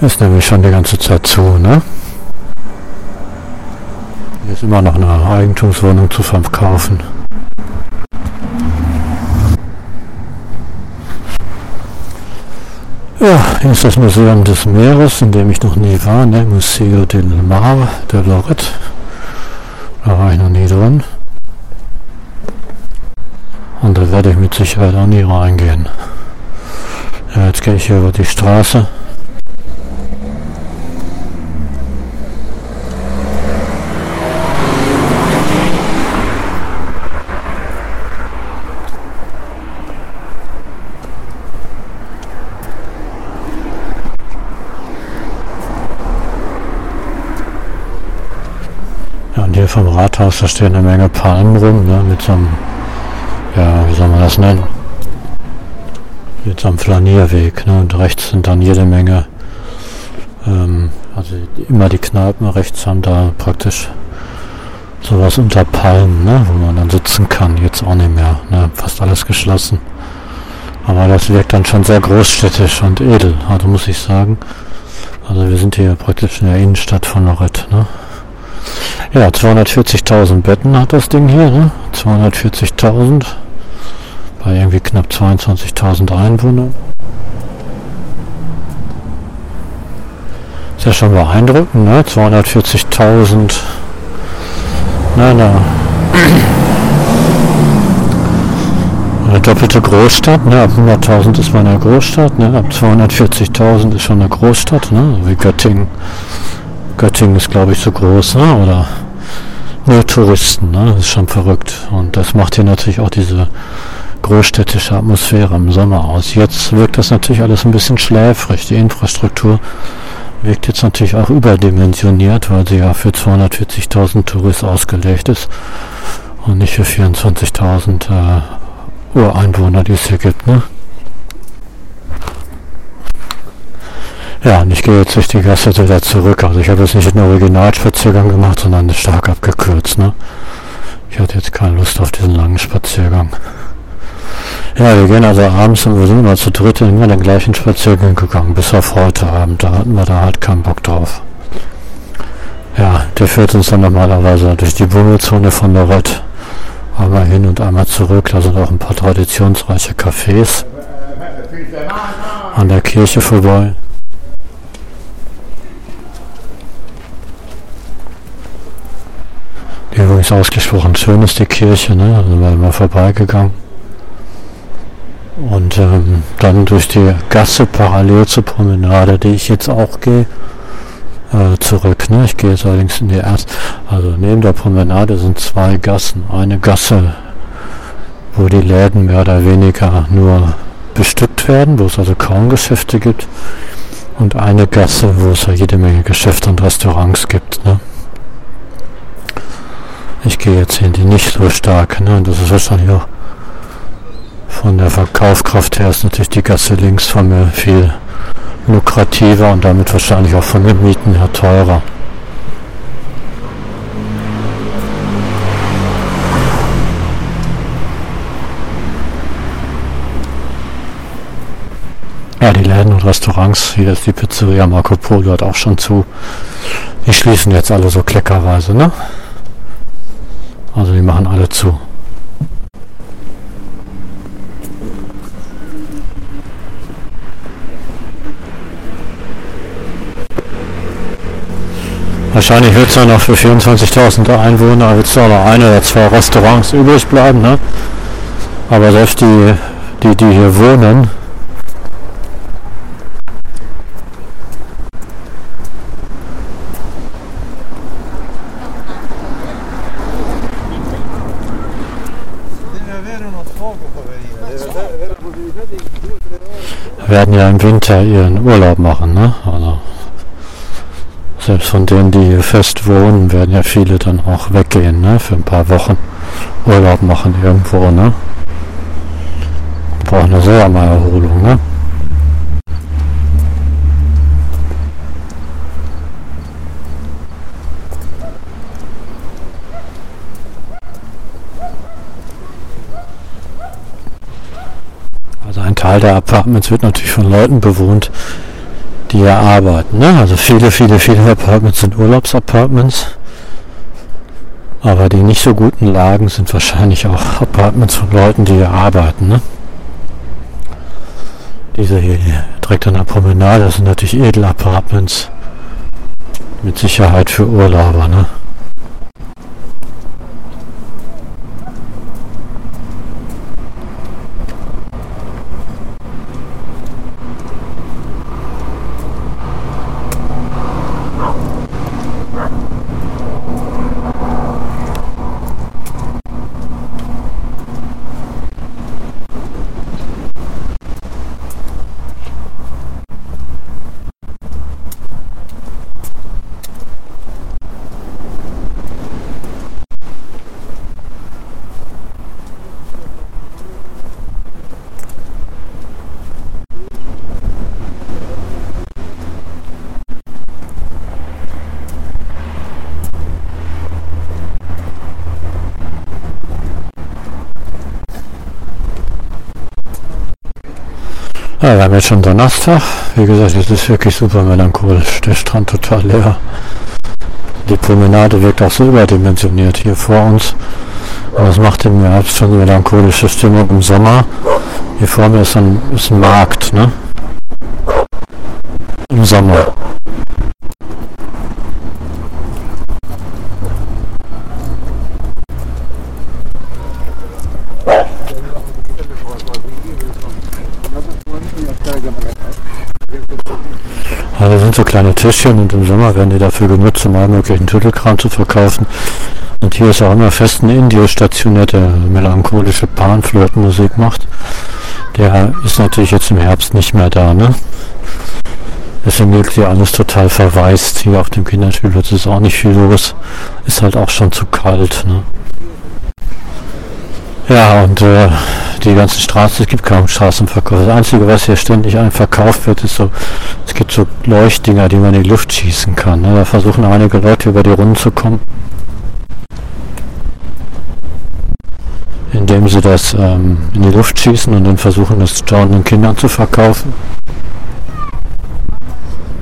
Ist nämlich schon die ganze Zeit zu, ne? Hier ist immer noch eine Eigentumswohnung zu verkaufen. Ja, hier ist das Museum des Meeres, in dem ich noch nie war, ne? Museo del Mar de Lorette. Da war ich noch nie drin. Und da werde ich mit Sicherheit auch nie reingehen. Ja, jetzt gehe ich hier über die Straße. Vom Rathaus, da stehen eine Menge Palmen rum, ne, mit so einem, ja, wie soll man das nennen? Mit so einem Flanierweg, ne, und rechts sind dann jede Menge, ähm, also immer die Kneipen rechts haben da praktisch sowas unter Palmen, ne, wo man dann sitzen kann, jetzt auch nicht mehr, ne, fast alles geschlossen. Aber das wirkt dann schon sehr großstädtisch und edel, also muss ich sagen. Also wir sind hier praktisch in der Innenstadt von Lorette, ne. Ja, 240.000 Betten hat das Ding hier, ne? 240.000 bei irgendwie knapp 22.000 Einwohnern. Ist ja schon beeindruckend, ne? 240.000. Na, na. Eine doppelte Großstadt, ne? Ab 100.000 ist man eine Großstadt, ne? Ab 240.000 ist schon eine Großstadt, ne? Wie Göttingen. Göttingen ist, glaube ich, so groß, ne? oder nur Touristen, ne? das ist schon verrückt. Und das macht hier natürlich auch diese großstädtische Atmosphäre im Sommer aus. Jetzt wirkt das natürlich alles ein bisschen schläfrig. Die Infrastruktur wirkt jetzt natürlich auch überdimensioniert, weil sie ja für 240.000 Touristen ausgelegt ist und nicht für 24.000 äh, Ureinwohner, die es hier gibt. Ne? Ja, und ich gehe jetzt durch die Gasse wieder zurück. Also ich habe jetzt nicht den Originalspaziergang gemacht, sondern stark abgekürzt. Ne? Ich hatte jetzt keine Lust auf diesen langen Spaziergang. Ja, wir gehen also abends und wir sind immer zu dritt immer den gleichen Spaziergang gegangen, bis auf heute Abend. Da hatten wir da halt keinen Bock drauf. Ja, der führt uns dann normalerweise durch die Bummelzone von Lorette. Einmal hin und einmal zurück. Da sind auch ein paar traditionsreiche Cafés an der Kirche vorbei. Übrigens ausgesprochen schön ist die Kirche, ne? Da sind wir immer vorbeigegangen. Und ähm, dann durch die Gasse parallel zur Promenade, die ich jetzt auch gehe, äh, zurück. Ne? Ich gehe jetzt allerdings in die erste. Also neben der Promenade sind zwei Gassen. Eine Gasse, wo die Läden mehr oder weniger nur bestückt werden, wo es also kaum Geschäfte gibt. Und eine Gasse, wo es ja jede Menge Geschäfte und Restaurants gibt. Ne? Ich gehe jetzt in die nicht so stark, ne? Und das ist wahrscheinlich auch von der Verkaufskraft her ist natürlich die Gasse links von mir viel lukrativer und damit wahrscheinlich auch von den Mieten her teurer. Ja, die Läden und Restaurants, hier ist die Pizzeria Marco Polo hat auch schon zu. Die schließen jetzt alle so kleckerweise, ne? Also die machen alle zu. Wahrscheinlich wird es dann noch für 24.000 Einwohner wird es noch ein oder zwei Restaurants übrig bleiben, ne? Aber selbst die, die, die hier wohnen, werden ja im Winter ihren Urlaub machen, ne? Also selbst von denen, die hier fest wohnen, werden ja viele dann auch weggehen, ne? Für ein paar Wochen Urlaub machen irgendwo, ne? Brauchen ja selber mal Erholung, ne? Also ein Teil der Apartments wird natürlich von Leuten bewohnt, die hier arbeiten. Ne? Also viele, viele, viele Apartments sind Urlaubsapartments. Aber die nicht so guten Lagen sind wahrscheinlich auch Apartments von Leuten, die hier arbeiten. Ne? Diese hier, direkt an der Promenade. Das sind natürlich edle Apartments. Mit Sicherheit für Urlauber, ne? Ja, wir haben jetzt schon Donnerstag. Wie gesagt, es ist wirklich super melancholisch. Der Strand total leer. Die Promenade wirkt auch so überdimensioniert hier vor uns. Und das macht im Herbst schon eine melancholische Stimmung im Sommer. Hier vor mir ist ein, ist ein Markt, ne? Im Sommer. Ja, das sind so kleine Tischchen und im Sommer werden die dafür genutzt, um all möglichen Tüdelkram zu verkaufen. Und hier ist auch immer fest ein Indio stationiert, der melancholische Panflötenmusik macht. Der ist natürlich jetzt im Herbst nicht mehr da, ne? Deswegen wirkt hier alles total verwaist. Hier auf dem Kinderspielplatz ist auch nicht viel los. Ist halt auch schon zu kalt, ne? Ja, und äh, die ganzen Straßen, es gibt kaum Straßenverkauf. Das Einzige, was hier ständig ein verkauft wird, ist so, es gibt so Leuchtdinger, die man in die Luft schießen kann. Ne? Da versuchen einige Leute über die Runden zu kommen. Indem sie das ähm, in die Luft schießen und dann versuchen, das staunenden Kindern zu verkaufen.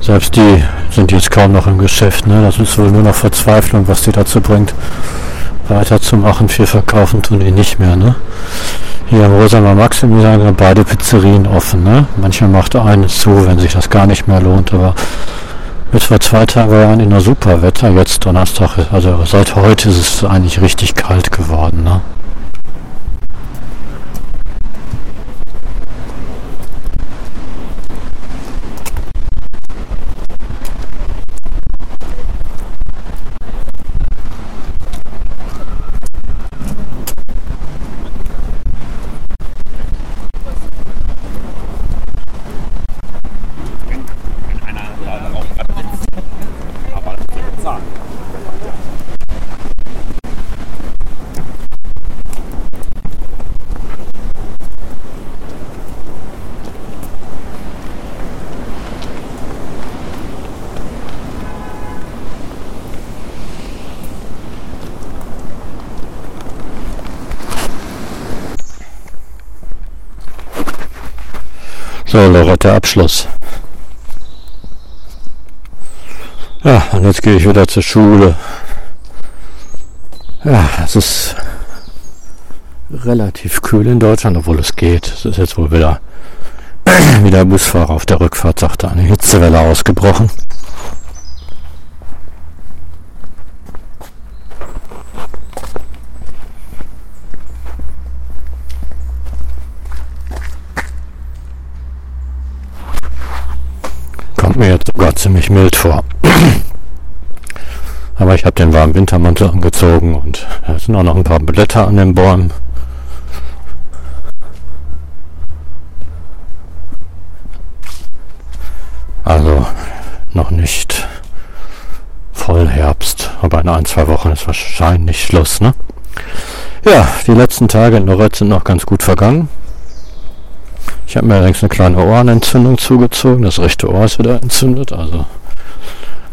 Selbst die sind jetzt kaum noch im Geschäft. Ne? Das ist wohl nur noch Verzweiflung, was die dazu bringt weiterzumachen. Viel verkaufen tun die nicht mehr. Ne? Hier im Rosamer Maximilian sind beide Pizzerien offen. Ne? Manchmal macht eine zu, wenn sich das gar nicht mehr lohnt. Aber mit vor zwei Tagen waren in der Superwetter. Jetzt Donnerstag, also seit heute ist es eigentlich richtig kalt geworden. Ne? Lorette, Abschluss. Ja, und jetzt gehe ich wieder zur Schule. Ja, es ist relativ kühl in Deutschland, obwohl es geht. Es ist jetzt wohl wieder, wie der Busfahrer auf der Rückfahrt sagte, eine Hitzewelle ausgebrochen. mir jetzt sogar ziemlich mild vor. Aber ich habe den warmen Wintermantel angezogen und es sind auch noch ein paar Blätter an den Bäumen. Also noch nicht voll Herbst, aber in ein, zwei Wochen ist wahrscheinlich Schluss, ne? Ja, die letzten Tage in Lorette sind noch ganz gut vergangen. Ich habe mir allerdings eine kleine Ohrenentzündung zugezogen. Das rechte Ohr ist wieder entzündet. Also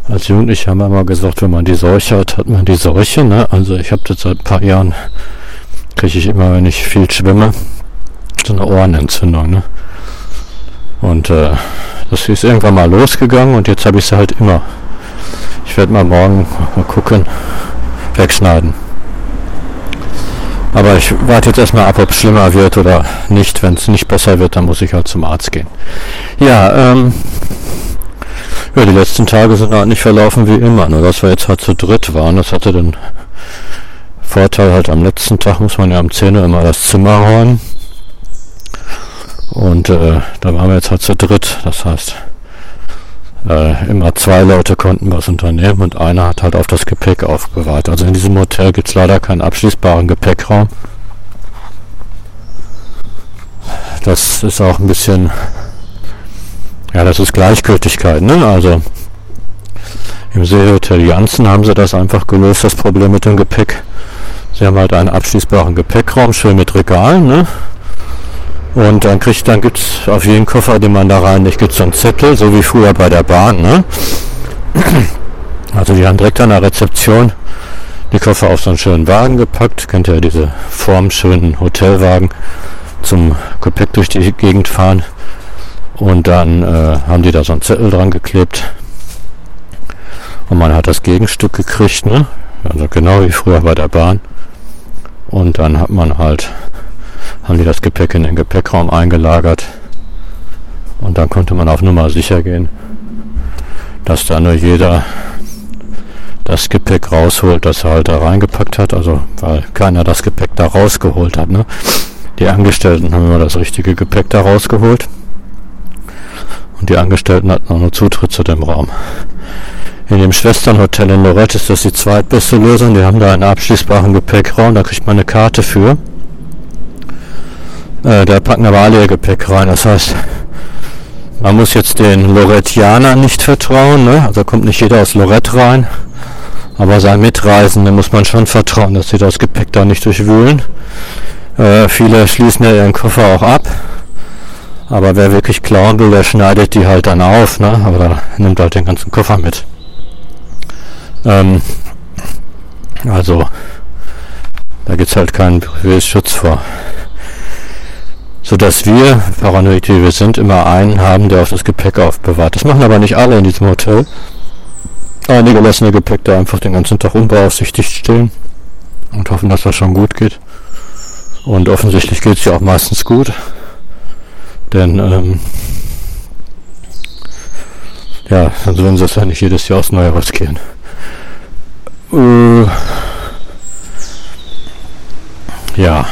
als Jugendlicher haben wir immer gesagt, wenn man die Seuche hat, hat man die Seuche. Ne? Also ich habe das seit ein paar Jahren, kriege ich immer, wenn ich viel schwimme, so eine Ohrenentzündung. Ne? Und äh, das ist irgendwann mal losgegangen und jetzt habe ich sie halt immer. Ich werde mal morgen mal gucken, wegschneiden. Aber ich warte jetzt erstmal ab, ob es schlimmer wird oder nicht. Wenn es nicht besser wird, dann muss ich halt zum Arzt gehen. Ja, ähm, ja, die letzten Tage sind halt nicht verlaufen wie immer. Nur dass wir jetzt halt zu dritt waren, das hatte den Vorteil halt am letzten Tag muss man ja am 10 Uhr immer das Zimmer räumen. Und äh, da waren wir jetzt halt zu dritt. Das heißt, äh, immer zwei Leute konnten was unternehmen und einer hat halt auf das Gepäck aufbewahrt. Also in diesem Hotel gibt es leider keinen abschließbaren Gepäckraum. Das ist auch ein bisschen, ja, das ist Gleichgültigkeit, ne? Also im Seehotel Janssen haben sie das einfach gelöst, das Problem mit dem Gepäck. Sie haben halt einen abschließbaren Gepäckraum, schön mit Regalen, ne? Und dann kriegt, dann gibt's auf jeden Koffer, den man da reinlegt, gibt's so einen Zettel, so wie früher bei der Bahn, ne? Also die haben direkt an der Rezeption die Koffer auf so einen schönen Wagen gepackt. Kennt ihr diese formschönen Hotelwagen zum Gepäck durch die Gegend fahren. Und dann äh, haben die da so einen Zettel dran geklebt. Und man hat das Gegenstück gekriegt, ne? Also genau wie früher bei der Bahn. Und dann hat man halt haben die das Gepäck in den Gepäckraum eingelagert. Und dann konnte man auf Nummer sicher gehen, dass da nur jeder das Gepäck rausholt, das er halt da reingepackt hat. Also weil keiner das Gepäck da rausgeholt hat. Ne? Die Angestellten haben immer das richtige Gepäck da rausgeholt. Und die Angestellten hatten auch nur Zutritt zu dem Raum. In dem Schwesternhotel in Lorette ist das die zweitbeste Lösung. Die haben da einen abschließbaren Gepäckraum, da kriegt man eine Karte für. Äh, da packen aber alle ihr Gepäck rein. Das heißt, man muss jetzt den Lorettianern nicht vertrauen. Ne? Also kommt nicht jeder aus Lorette rein. Aber seinen Mitreisenden muss man schon vertrauen, dass sie das Gepäck da nicht durchwühlen. Äh, viele schließen ja ihren Koffer auch ab. Aber wer wirklich klauen will, der schneidet die halt dann auf. Ne? Aber da nimmt halt den ganzen Koffer mit. Ähm, also, da gibt es halt keinen Schutz vor so dass wir, paranoid wie wir sind, immer einen haben, der auf das Gepäck aufbewahrt. Das machen aber nicht alle in diesem Hotel. Einige lassen ihr Gepäck da einfach den ganzen Tag unbeaufsichtigt stehen und hoffen, dass das schon gut geht. Und offensichtlich geht es ja auch meistens gut. Denn, ähm, ja, sonst würden sie es ja nicht jedes Jahr aufs Neue riskieren. Äh, ja.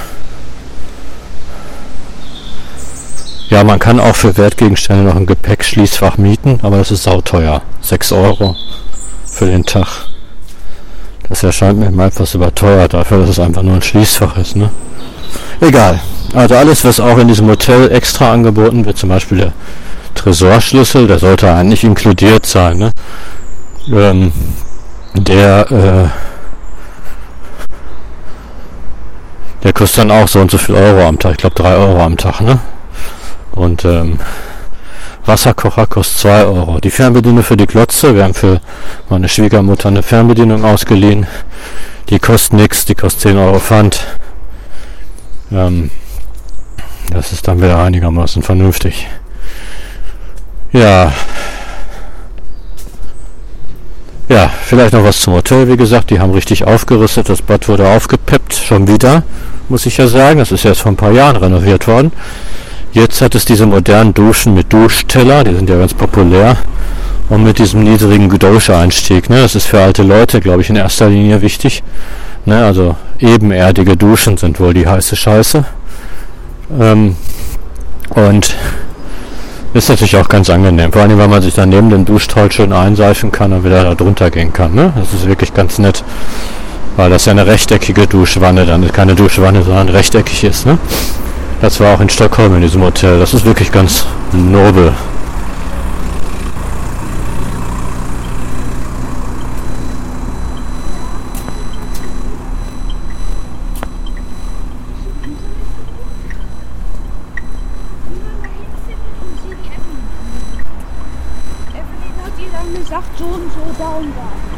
Ja, man kann auch für Wertgegenstände noch ein Gepäckschließfach mieten, aber das ist sauteuer. 6 Euro für den Tag. Das erscheint mir mal etwas überteuert dafür, dass es einfach nur ein Schließfach ist. Ne? Egal. Also alles, was auch in diesem Hotel extra angeboten wird, zum Beispiel der Tresorschlüssel, der sollte eigentlich inkludiert sein. Ne? Ähm, der, äh, der kostet dann auch so und so viel Euro am Tag. Ich glaube 3 Euro am Tag. Ne? Und ähm, Wasserkocher kostet 2 Euro. Die Fernbedienung für die Glotze, wir haben für meine Schwiegermutter eine Fernbedienung ausgeliehen. Die kostet nichts, die kostet 10 Euro Pfand. Ähm, das ist dann wieder einigermaßen vernünftig. Ja. Ja, vielleicht noch was zum Hotel. Wie gesagt, die haben richtig aufgerüstet. Das Bad wurde aufgepeppt. Schon wieder, muss ich ja sagen. Das ist erst vor ein paar Jahren renoviert worden. Jetzt hat es diese modernen Duschen mit Duschteller, die sind ja ganz populär. Und mit diesem niedrigen Duscheinstieg. Ne? Das ist für alte Leute, glaube ich, in erster Linie wichtig. Ne? Also ebenerdige Duschen sind wohl die heiße Scheiße. Ähm, und ist natürlich auch ganz angenehm. Vor allem, weil man sich dann neben dem Duschtroll schön einseifen kann und wieder da drunter gehen kann. Ne? Das ist wirklich ganz nett. Weil das ja eine rechteckige Duschwanne dann ist. Keine Duschwanne, sondern rechteckig ist. Ne? Das war auch in Stockholm in diesem Hotel. Das ist wirklich ganz nobel. sagt so und so da und da.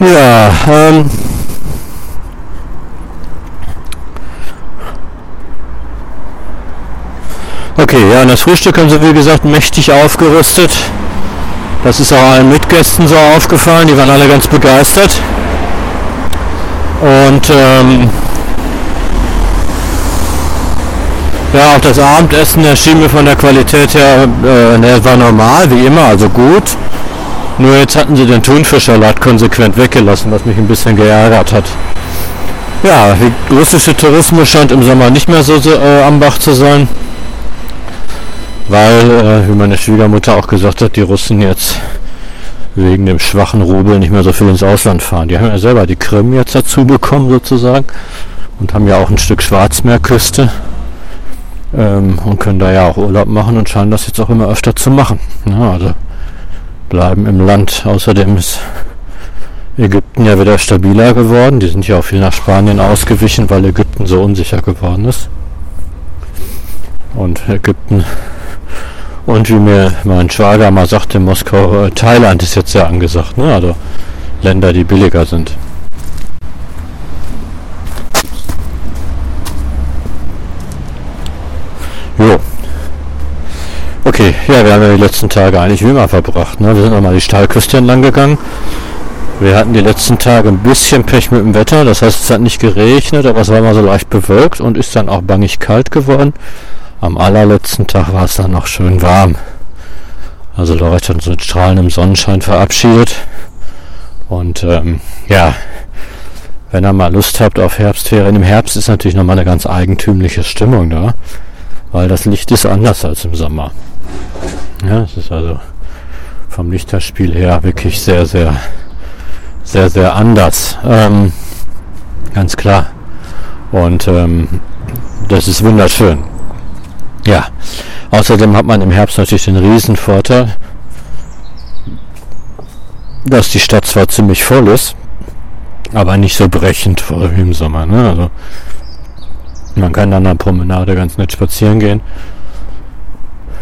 Ja, ähm. Okay, ja, und das Frühstück haben sie, wie gesagt, mächtig aufgerüstet. Das ist auch allen Mitgästen so aufgefallen, die waren alle ganz begeistert. Und ähm, ja, auch das Abendessen erschien mir von der Qualität her, äh, ne, war normal, wie immer, also gut. Nur jetzt hatten sie den Thunfischsalat konsequent weggelassen, was mich ein bisschen geärgert hat. Ja, der russische Tourismus scheint im Sommer nicht mehr so, äh, am Bach zu sein weil, äh, wie meine Schwiegermutter auch gesagt hat, die Russen jetzt wegen dem schwachen Rubel nicht mehr so viel ins Ausland fahren. Die haben ja selber die Krim jetzt dazu bekommen sozusagen und haben ja auch ein Stück Schwarzmeerküste ähm, und können da ja auch Urlaub machen und scheinen das jetzt auch immer öfter zu machen. Ja, also bleiben im Land. Außerdem ist Ägypten ja wieder stabiler geworden. Die sind ja auch viel nach Spanien ausgewichen, weil Ägypten so unsicher geworden ist. Und Ägypten und wie mir mein Schwager mal sagte, Moskau, äh, Thailand ist jetzt sehr angesagt, ne? Also Länder, die billiger sind. Jo. Okay, ja, wir haben ja die letzten Tage eigentlich wie immer verbracht. Ne? Wir sind nochmal die Steilküste entlang gegangen. Wir hatten die letzten Tage ein bisschen Pech mit dem Wetter. Das heißt, es hat nicht geregnet, aber es war mal so leicht bewölkt und ist dann auch bangig kalt geworden. Am allerletzten Tag war es dann noch schön warm. Also hat uns mit strahlendem Sonnenschein verabschiedet. Und ähm, ja, wenn ihr mal Lust habt auf Herbstferien, im Herbst ist natürlich nochmal eine ganz eigentümliche Stimmung da, weil das Licht ist anders als im Sommer. Ja, es ist also vom Lichterspiel her wirklich sehr, sehr, sehr, sehr anders. Ähm, ganz klar. Und ähm, das ist wunderschön. Ja, außerdem hat man im Herbst natürlich den Riesenvorteil, dass die Stadt zwar ziemlich voll ist, aber nicht so brechend voll wie im Sommer. Ne? Also man kann dann an der Promenade ganz nett spazieren gehen.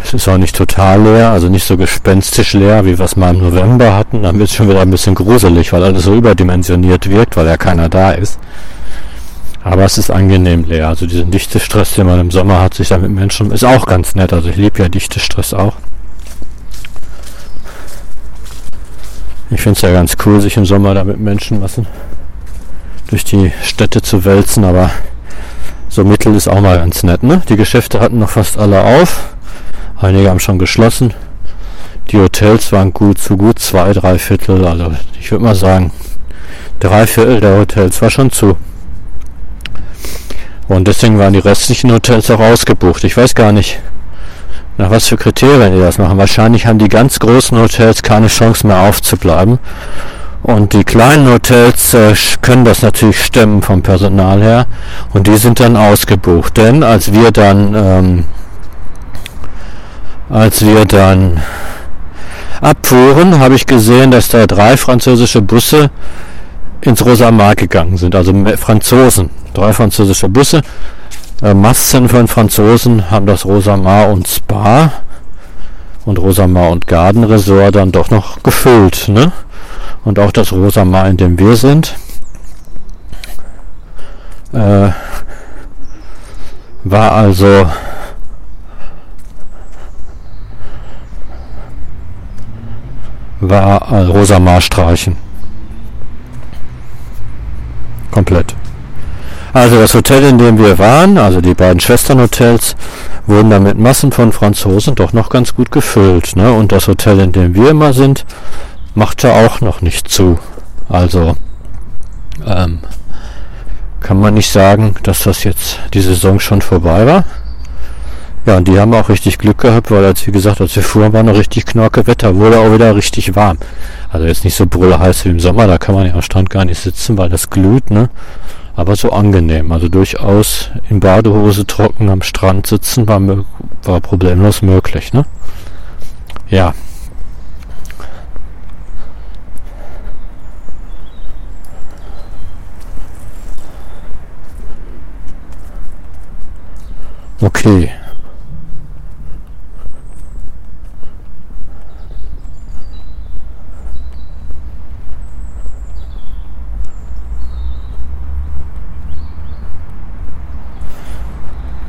Es ist auch nicht total leer, also nicht so gespenstisch leer, wie wir es mal im November hatten. Dann wird es schon wieder ein bisschen gruselig, weil alles so überdimensioniert wirkt, weil ja keiner da ist. Aber es ist angenehm leer. Also diesen dichte Stress, den man im Sommer hat, sich da mit Menschen, ist auch ganz nett. Also ich liebe ja dichte Stress auch. Ich finde es ja ganz cool, sich im Sommer da mit Menschenmassen durch die Städte zu wälzen, aber so mittel ist auch mal ganz nett. Ne? Die Geschäfte hatten noch fast alle auf. Einige haben schon geschlossen. Die Hotels waren gut, zu gut zwei, drei Viertel. Also ich würde mal sagen, drei Viertel der Hotels war schon zu. Und deswegen waren die restlichen Hotels auch ausgebucht. Ich weiß gar nicht, nach was für Kriterien die das machen. Wahrscheinlich haben die ganz großen Hotels keine Chance mehr aufzubleiben. Und die kleinen Hotels äh, können das natürlich stemmen vom Personal her. Und die sind dann ausgebucht. Denn als wir dann, ähm, als wir dann abfuhren, habe ich gesehen, dass da drei französische Busse ins Rosa Mar gegangen sind, also Franzosen, drei französische Busse. Äh, Massen von Franzosen haben das Rosa Mar und Spa und Rosa Mar und Garden Resort dann doch noch gefüllt. Ne? Und auch das Rosa Mar, in dem wir sind, äh, war also war äh, Rosa Mar streichen komplett. Also das Hotel, in dem wir waren, also die beiden Schwesternhotels, wurden dann mit Massen von Franzosen doch noch ganz gut gefüllt. Ne? Und das Hotel, in dem wir immer sind, machte auch noch nicht zu. Also ähm, kann man nicht sagen, dass das jetzt die Saison schon vorbei war. Ja, und die haben auch richtig Glück gehabt, weil als wie gesagt, als wir fuhren, war noch richtig knorke Wetter, wurde auch wieder richtig warm. Also jetzt nicht so brülle heiß wie im Sommer, da kann man ja am Strand gar nicht sitzen, weil das glüht, ne? Aber so angenehm, also durchaus in Badehose trocken am Strand sitzen war, war problemlos möglich, ne? Ja. Okay.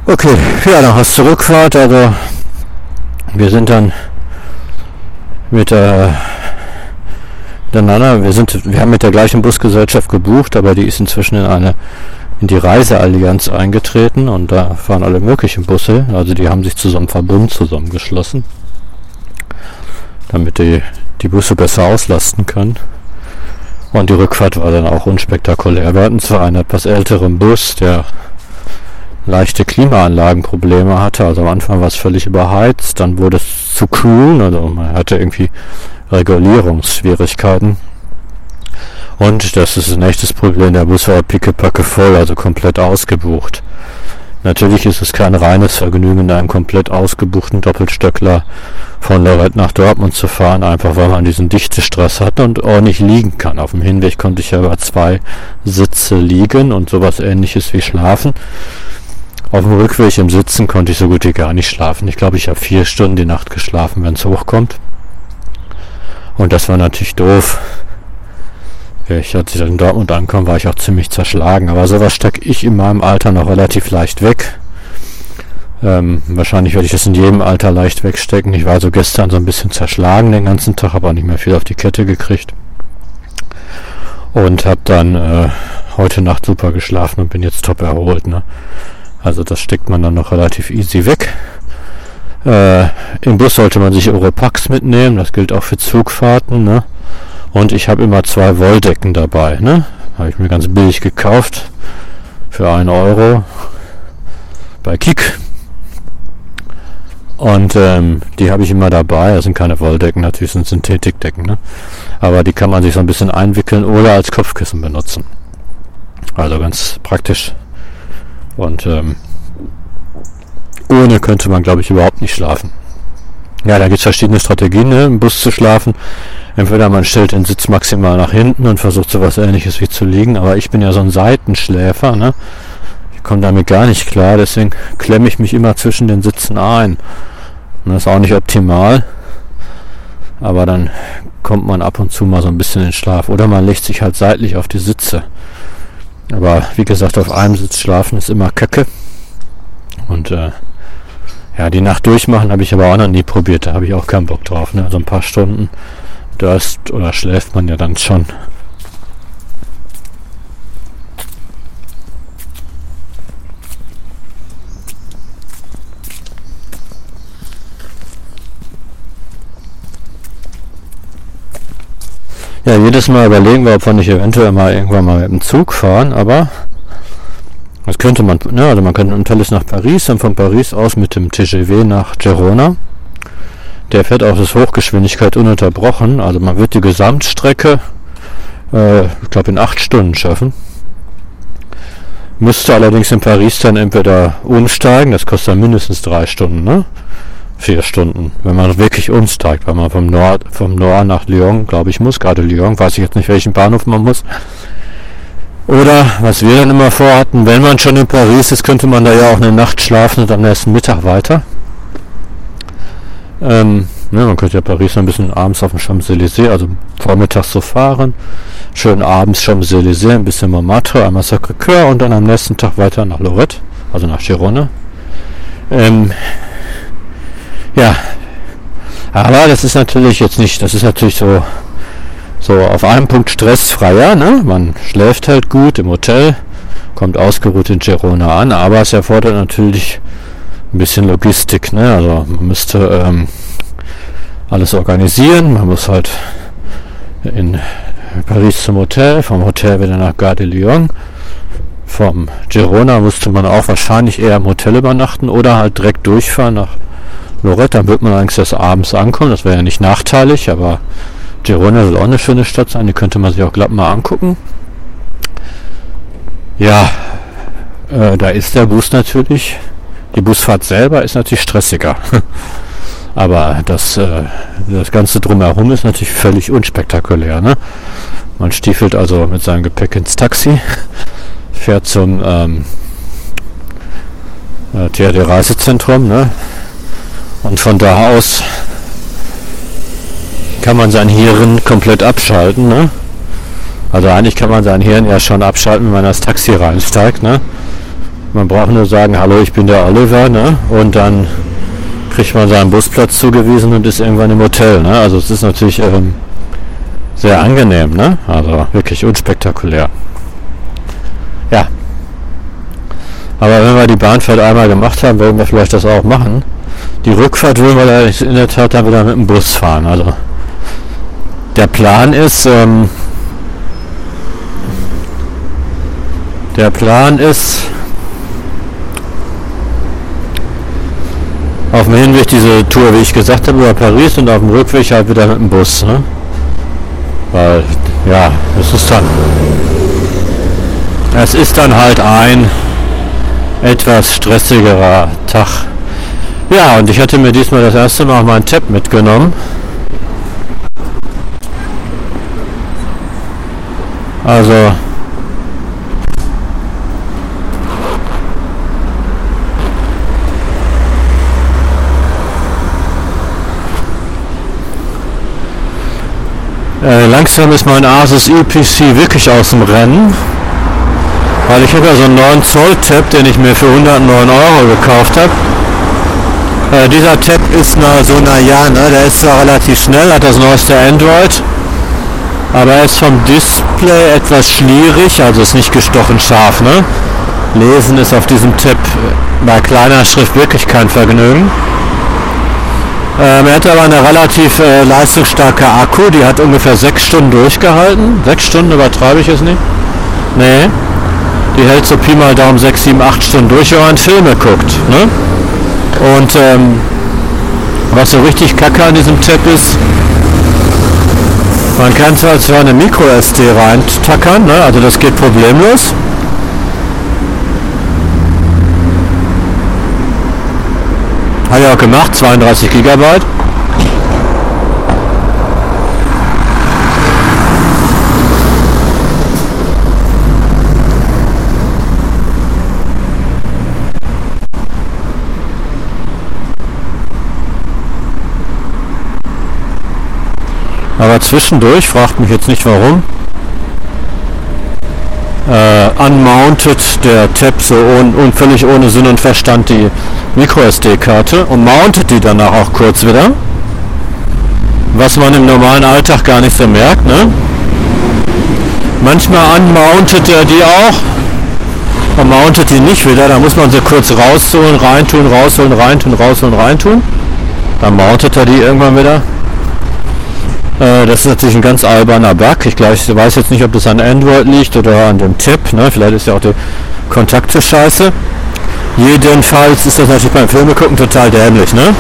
Okay, ja, dann hast du Rückfahrt, also wir sind dann mit der miteinander, wir sind, wir haben mit der gleichen Busgesellschaft gebucht, aber die ist inzwischen in eine in die Reiseallianz eingetreten und da fahren alle möglichen Busse, also die haben sich zusammen Verbund zusammengeschlossen, damit die die Busse besser auslasten können. Und die Rückfahrt war dann auch unspektakulär. Wir hatten zwar einen etwas älteren Bus, der leichte Klimaanlagenprobleme hatte. Also am Anfang war es völlig überheizt, dann wurde es zu kühl, also man hatte irgendwie Regulierungsschwierigkeiten. Und das ist ein echtes Problem, der Bus war pickepacke voll, also komplett ausgebucht. Natürlich ist es kein reines Vergnügen, in einem komplett ausgebuchten Doppelstöckler von Lorette nach Dortmund zu fahren, einfach weil man diesen Dichtestress hat und ordentlich liegen kann. Auf dem Hinweg konnte ich ja über zwei Sitze liegen und sowas ähnliches wie schlafen. Auf dem Rückweg im Sitzen konnte ich so gut wie gar nicht schlafen. Ich glaube, ich habe vier Stunden die Nacht geschlafen, wenn es hochkommt. Und das war natürlich doof. Ich, als ich dann in Dortmund ankam, war ich auch ziemlich zerschlagen. Aber sowas stecke ich in meinem Alter noch relativ leicht weg. Ähm, wahrscheinlich werde ich das in jedem Alter leicht wegstecken. Ich war so gestern so ein bisschen zerschlagen den ganzen Tag, habe auch nicht mehr viel auf die Kette gekriegt. Und habe dann äh, heute Nacht super geschlafen und bin jetzt top erholt. Ne? Also das steckt man dann noch relativ easy weg. Äh, Im Bus sollte man sich Europax mitnehmen, das gilt auch für Zugfahrten. Ne? Und ich habe immer zwei Wolldecken dabei. Ne? Habe ich mir ganz billig gekauft für einen Euro bei Kik. Und ähm, die habe ich immer dabei. Das sind keine Wolldecken, natürlich sind Synthetikdecken. Ne? Aber die kann man sich so ein bisschen einwickeln oder als Kopfkissen benutzen. Also ganz praktisch. Und ähm, ohne könnte man, glaube ich, überhaupt nicht schlafen. Ja, da gibt es verschiedene Strategien, ne, im Bus zu schlafen. Entweder man stellt den Sitz maximal nach hinten und versucht so was ähnliches wie zu liegen, aber ich bin ja so ein Seitenschläfer, ne? Ich komme damit gar nicht klar, deswegen klemme ich mich immer zwischen den Sitzen ein. Und das ist auch nicht optimal. Aber dann kommt man ab und zu mal so ein bisschen in Schlaf. Oder man legt sich halt seitlich auf die Sitze. Aber wie gesagt, auf einem Sitz schlafen ist immer Kacke. Und äh, ja, die Nacht durchmachen habe ich aber auch noch nie probiert. Da habe ich auch keinen Bock drauf. Ne? Also ein paar Stunden dörst oder schläft man ja dann schon. Ja, jedes Mal überlegen wir, ob wir nicht eventuell mal irgendwann mal mit dem Zug fahren, aber das könnte man, ne, also man könnte tolles nach Paris, dann von Paris aus mit dem TGV nach Girona. Der fährt auch das Hochgeschwindigkeit ununterbrochen, also man wird die Gesamtstrecke, äh, ich glaube in acht Stunden schaffen. Müsste allerdings in Paris dann entweder umsteigen, das kostet dann mindestens drei Stunden, ne? Vier Stunden, wenn man wirklich umsteigt, weil man vom Nord, vom Nord nach Lyon, glaube ich, muss, gerade Lyon, weiß ich jetzt nicht, welchen Bahnhof man muss. Oder, was wir dann immer vorhatten, wenn man schon in Paris ist, könnte man da ja auch eine Nacht schlafen und am nächsten Mittag weiter. Ähm, ne, man könnte ja Paris ein bisschen abends auf dem Champs-Élysées, also vormittags so fahren, schön abends Champs-Élysées, ein bisschen Montmartre, einmal Sacré-Cœur und dann am nächsten Tag weiter nach Lorette, also nach Girona. Ähm, ja, aber das ist natürlich jetzt nicht, das ist natürlich so, so auf einem Punkt stressfreier, ne? Man schläft halt gut im Hotel, kommt ausgeruht in Girona an, aber es erfordert natürlich ein bisschen Logistik, ne? Also man müsste ähm, alles organisieren, man muss halt in Paris zum Hotel, vom Hotel wieder nach Gare de Lyon. Vom Girona musste man auch wahrscheinlich eher im Hotel übernachten oder halt direkt durchfahren nach Lorette, dann wird man eigentlich erst abends ankommen. Das wäre ja nicht nachteilig, aber Girona soll auch eine schöne Stadt sein. Die könnte man sich auch glatt mal angucken. Ja, äh, da ist der Bus natürlich. Die Busfahrt selber ist natürlich stressiger. aber das, äh, das Ganze drumherum ist natürlich völlig unspektakulär. Ne? Man stiefelt also mit seinem Gepäck ins Taxi, fährt zum ähm, äh, THD-Reisezentrum, ne? Und von da aus kann man sein Hirn komplett abschalten. Ne? Also eigentlich kann man sein Hirn ja schon abschalten, wenn man das Taxi reinsteigt. Ne? Man braucht nur sagen, hallo, ich bin der Oliver, ne? Und dann kriegt man seinen Busplatz zugewiesen und ist irgendwann im Hotel, ne? Also es ist natürlich ähm, sehr angenehm, ne? Also wirklich unspektakulär. Ja. Aber wenn wir die Bahnfahrt einmal gemacht haben, werden wir vielleicht das auch machen. Die Rückfahrt würden wir in der Tat dann wieder mit dem Bus fahren. Also der Plan ist, ähm, der Plan ist, auf dem Hinweg diese Tour, wie ich gesagt habe, über Paris und auf dem Rückweg halt wieder mit dem Bus. Ne? Weil, ja, es ist dann, es ist dann halt ein etwas stressigerer Tag. Ja, und ich hatte mir diesmal das erste Mal mein Tab mitgenommen. Also äh, langsam ist mein Asus EPC wirklich aus dem Rennen. Weil ich habe ja so einen 9 Zoll Tab, den ich mir für 109 Euro gekauft habe. Äh, dieser Tab ist na, so naja, ne? der ist zwar relativ schnell, hat das neueste Android, aber er ist vom Display etwas schlierig, also ist nicht gestochen scharf. Ne? Lesen ist auf diesem Tab bei kleiner Schrift wirklich kein Vergnügen. Ähm, er hat aber eine relativ äh, leistungsstarke Akku, die hat ungefähr 6 Stunden durchgehalten. 6 Stunden übertreibe ich es nicht? Nee. Die hält so Pi mal Daumen 6, 7, 8 Stunden durch, wenn man Filme guckt. Ne? Und ähm, was so richtig kacke an diesem Tab ist, man kann zwar zwar eine Micro SD reintackern, ne? also das geht problemlos. Habe ich auch gemacht, 32 Gigabyte. Aber zwischendurch, fragt mich jetzt nicht warum, äh, unmounted der Tab so un, un, völlig ohne Sinn und Verstand die MicroSD-Karte und mountet die danach auch kurz wieder. Was man im normalen Alltag gar nicht so merkt. Ne? Manchmal unmountet er die auch und mountet die nicht wieder. Da muss man sie kurz rausholen, reintun, rausholen, reintun, rausholen, reintun. Dann mountet er die irgendwann wieder. Äh, das ist natürlich ein ganz alberner Bug. Ich, glaub, ich weiß jetzt nicht, ob das an Android liegt oder an dem Tipp. Ne? Vielleicht ist ja auch die Kontakte scheiße. Jedenfalls ist das natürlich beim Filme gucken total dämlich. Ne?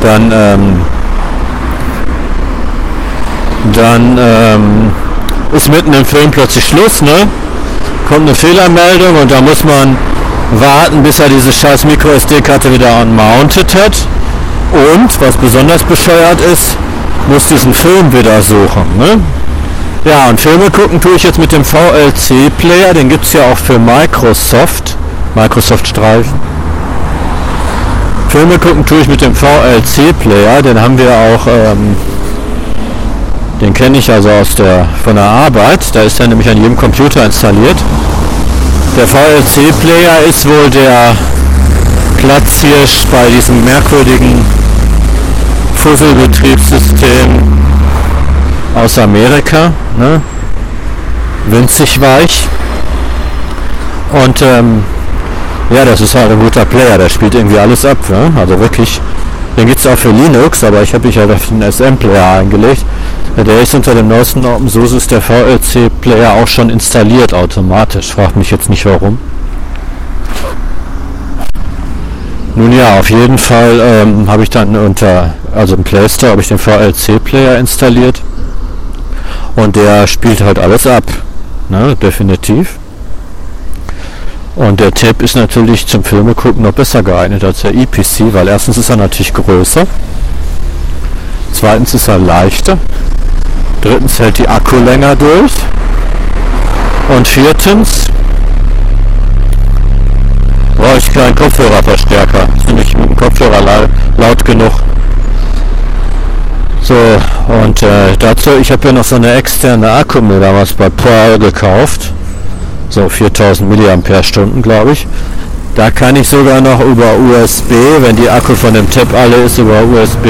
Dann, ähm, dann ähm, ist mitten im Film plötzlich Schluss. Ne? Kommt eine Fehlermeldung und da muss man warten, bis er diese scheiß MicroSD-Karte wieder unmounted hat. Und, was besonders bescheuert ist, muss diesen Film wieder suchen. Ne? Ja, und Filme gucken tue ich jetzt mit dem VLC-Player, den gibt es ja auch für Microsoft, Microsoft-Streifen. Filme gucken tue ich mit dem VLC-Player, den haben wir auch, ähm, den kenne ich also aus der, von der Arbeit, da ist er nämlich an jedem Computer installiert. Der VLC-Player ist wohl der Platzhirsch bei diesem merkwürdigen Fusselbetriebssystem aus Amerika, ne? winzig weich. Und ähm, ja, das ist halt ein guter Player, der spielt irgendwie alles ab. Ne? Also wirklich, den gibt es auch für Linux, aber ich habe mich halt auf den SM-Player eingelegt. Der ist unter dem neuesten OpenSUSE ist der VLC-Player auch schon installiert automatisch. Fragt mich jetzt nicht warum. Nun ja, auf jeden Fall ähm, habe ich dann unter, also im Play Store, habe ich den VLC-Player installiert. Und der spielt halt alles ab, ne, definitiv. Und der Tab ist natürlich zum Filme gucken noch besser geeignet als der EPC, weil erstens ist er natürlich größer, zweitens ist er leichter, drittens hält die Akku länger durch. Und viertens brauche ich keinen Kopfhörerverstärker. Ist nämlich mit dem Kopfhörer laut, laut genug. So, und äh, dazu, ich habe ja noch so eine externe Akku mir damals bei Pearl gekauft. So 4000 mAh, glaube ich. Da kann ich sogar noch über USB, wenn die Akku von dem Tab alle ist, über USB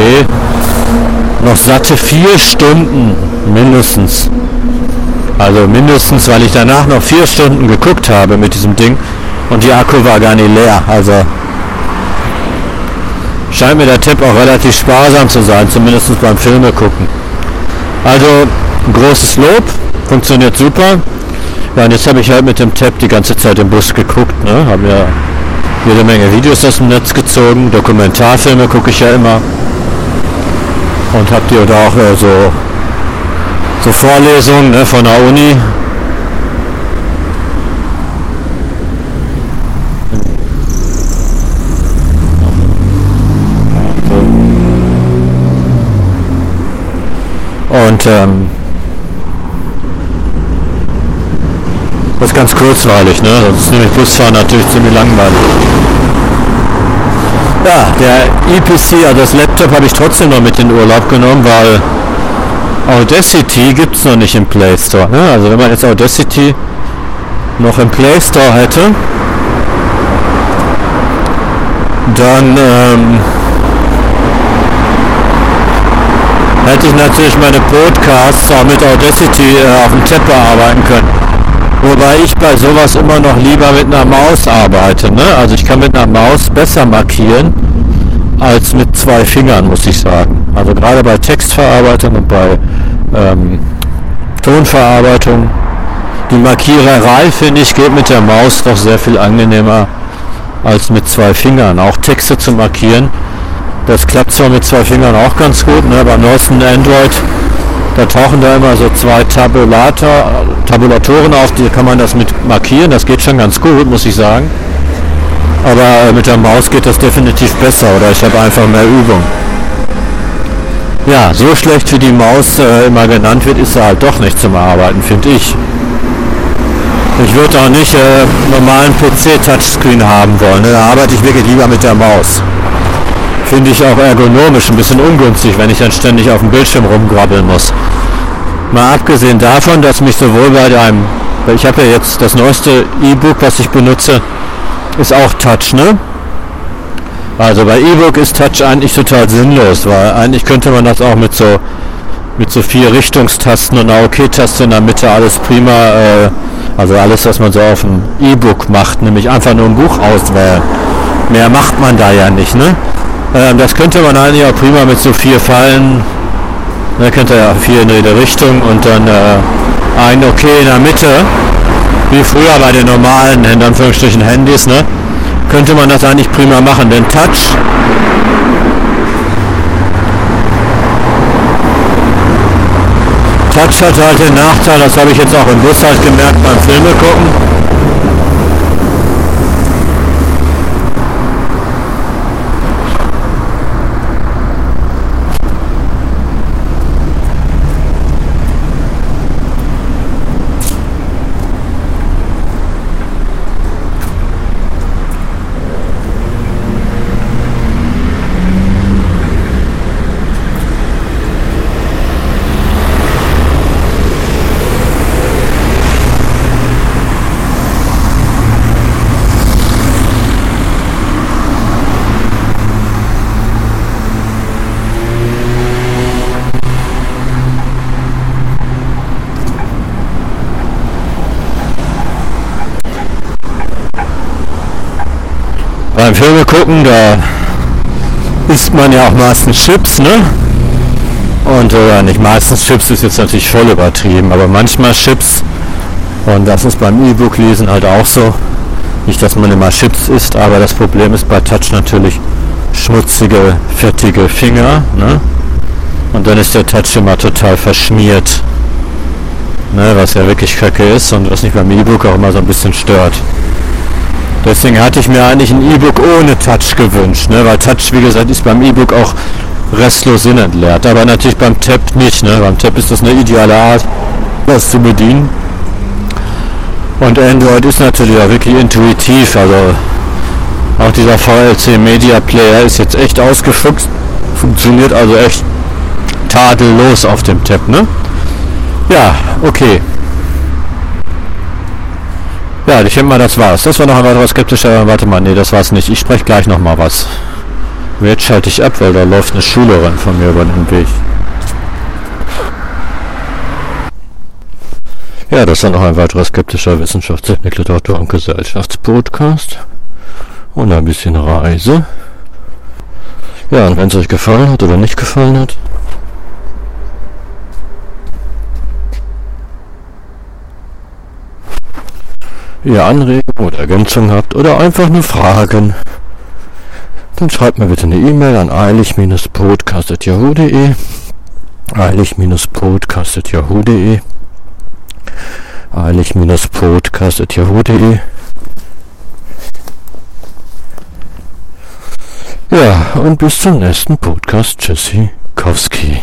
noch satte vier Stunden mindestens. Also mindestens, weil ich danach noch vier Stunden geguckt habe mit diesem Ding und die Akku war gar nicht leer. Also scheint mir der Tipp auch relativ sparsam zu sein, zumindest beim Filme gucken. Also großes Lob, funktioniert super. Ja, und jetzt habe ich halt mit dem Tab die ganze Zeit im Bus geguckt, ne? Haben ja jede Menge Videos aus dem Netz gezogen, Dokumentarfilme gucke ich ja immer. Und habt ihr da auch äh, so, so Vorlesungen ne, von der Uni. Und ähm, das ist ganz kurzweilig, ne? Sonst ist nämlich Busfahren natürlich ziemlich langweilig. Ja, der EPC, also das Laptop habe ich trotzdem noch mit in den Urlaub genommen, weil Audacity gibt es noch nicht im Play Store. Ne? Also wenn man jetzt Audacity noch im Play Store hätte, dann ähm, hätte ich natürlich meine Podcasts auch mit Audacity äh, auf dem Tab bearbeiten können. Wobei ich bei sowas immer noch lieber mit einer Maus arbeite. Ne? Also ich kann mit einer Maus besser markieren als mit zwei Fingern, muss ich sagen. Also gerade bei Textverarbeitung und bei ähm, Tonverarbeitung. Die Markiererei, finde ich, geht mit der Maus doch sehr viel angenehmer als mit zwei Fingern. Auch Texte zu markieren, das klappt zwar mit zwei Fingern auch ganz gut, ne? beim neuesten Android da tauchen da immer so zwei Tabulator, Tabulatoren auf, die kann man das mit markieren. Das geht schon ganz gut, muss ich sagen. Aber äh, mit der Maus geht das definitiv besser oder ich habe einfach mehr Übung. Ja, so schlecht wie die Maus äh, immer genannt wird, ist sie halt doch nicht zum Arbeiten, finde ich. Ich würde auch nicht äh, normalen PC-Touchscreen haben wollen. Ne? Da arbeite ich wirklich lieber mit der Maus. Finde ich auch ergonomisch ein bisschen ungünstig, wenn ich dann ständig auf dem Bildschirm rumgrabbeln muss. Mal abgesehen davon, dass mich sowohl bei deinem, ich habe ja jetzt das neueste E-Book, was ich benutze, ist auch Touch, ne? Also bei E-Book ist Touch eigentlich total sinnlos, weil eigentlich könnte man das auch mit so mit so vier Richtungstasten und einer OK-Taste in der Mitte alles prima, äh, also alles, was man so auf dem E-Book macht, nämlich einfach nur ein Buch auswählen. Mehr macht man da ja nicht, ne? Ähm, das könnte man eigentlich auch prima mit so vier Fallen, da könnte ja vier in jede Richtung und dann äh, ein OK in der Mitte, wie früher bei den normalen, in Anführungsstrichen Handys, ne? könnte man das eigentlich prima machen, denn Touch Touch hat halt den Nachteil, das habe ich jetzt auch im Bus halt gemerkt beim Filme gucken, beim Filme gucken, da isst man ja auch meistens Chips, ne? Und oder nicht meistens Chips ist jetzt natürlich voll übertrieben, aber manchmal Chips. Und das ist beim E-Book lesen halt auch so. Nicht, dass man immer Chips isst, aber das Problem ist bei Touch natürlich schmutzige, fettige Finger, ne? Und dann ist der Touch immer total verschmiert. Ne, was ja wirklich kacke ist und was mich beim E-Book auch immer so ein bisschen stört. Deswegen hatte ich mir eigentlich ein E-Book ohne Touch gewünscht, ne? weil Touch, wie gesagt, ist beim E-Book auch restlos sinnentleert. Aber natürlich beim Tab nicht. Ne? Beim Tab ist das eine ideale Art, das zu bedienen. Und Android ist natürlich auch wirklich intuitiv. Also auch dieser VLC Media Player ist jetzt echt ausgefuchst. Funktioniert also echt tadellos auf dem Tab. Ne? Ja, okay. Ja, ich denke mal, das war's. Das war noch ein weiterer skeptischer. Warte mal, nee, das war's nicht. Ich spreche gleich noch mal was. Jetzt schalte ich ab, weil da läuft eine Schülerin von mir über den Weg. Ja, das war noch ein weiterer skeptischer Wissenschaftstechnik, Literatur und Gesellschaftspodcast. Und ein bisschen Reise. Ja, und wenn es euch gefallen hat oder nicht gefallen hat, ihr Anregungen oder Ergänzungen habt oder einfach nur Fragen, dann schreibt mir bitte eine E-Mail an eilig-podcast.yahoo.de eilig-podcast.yahoo.de eilig-podcast.yahoo.de Ja, und bis zum nächsten Podcast. Tschüssi, Kowski.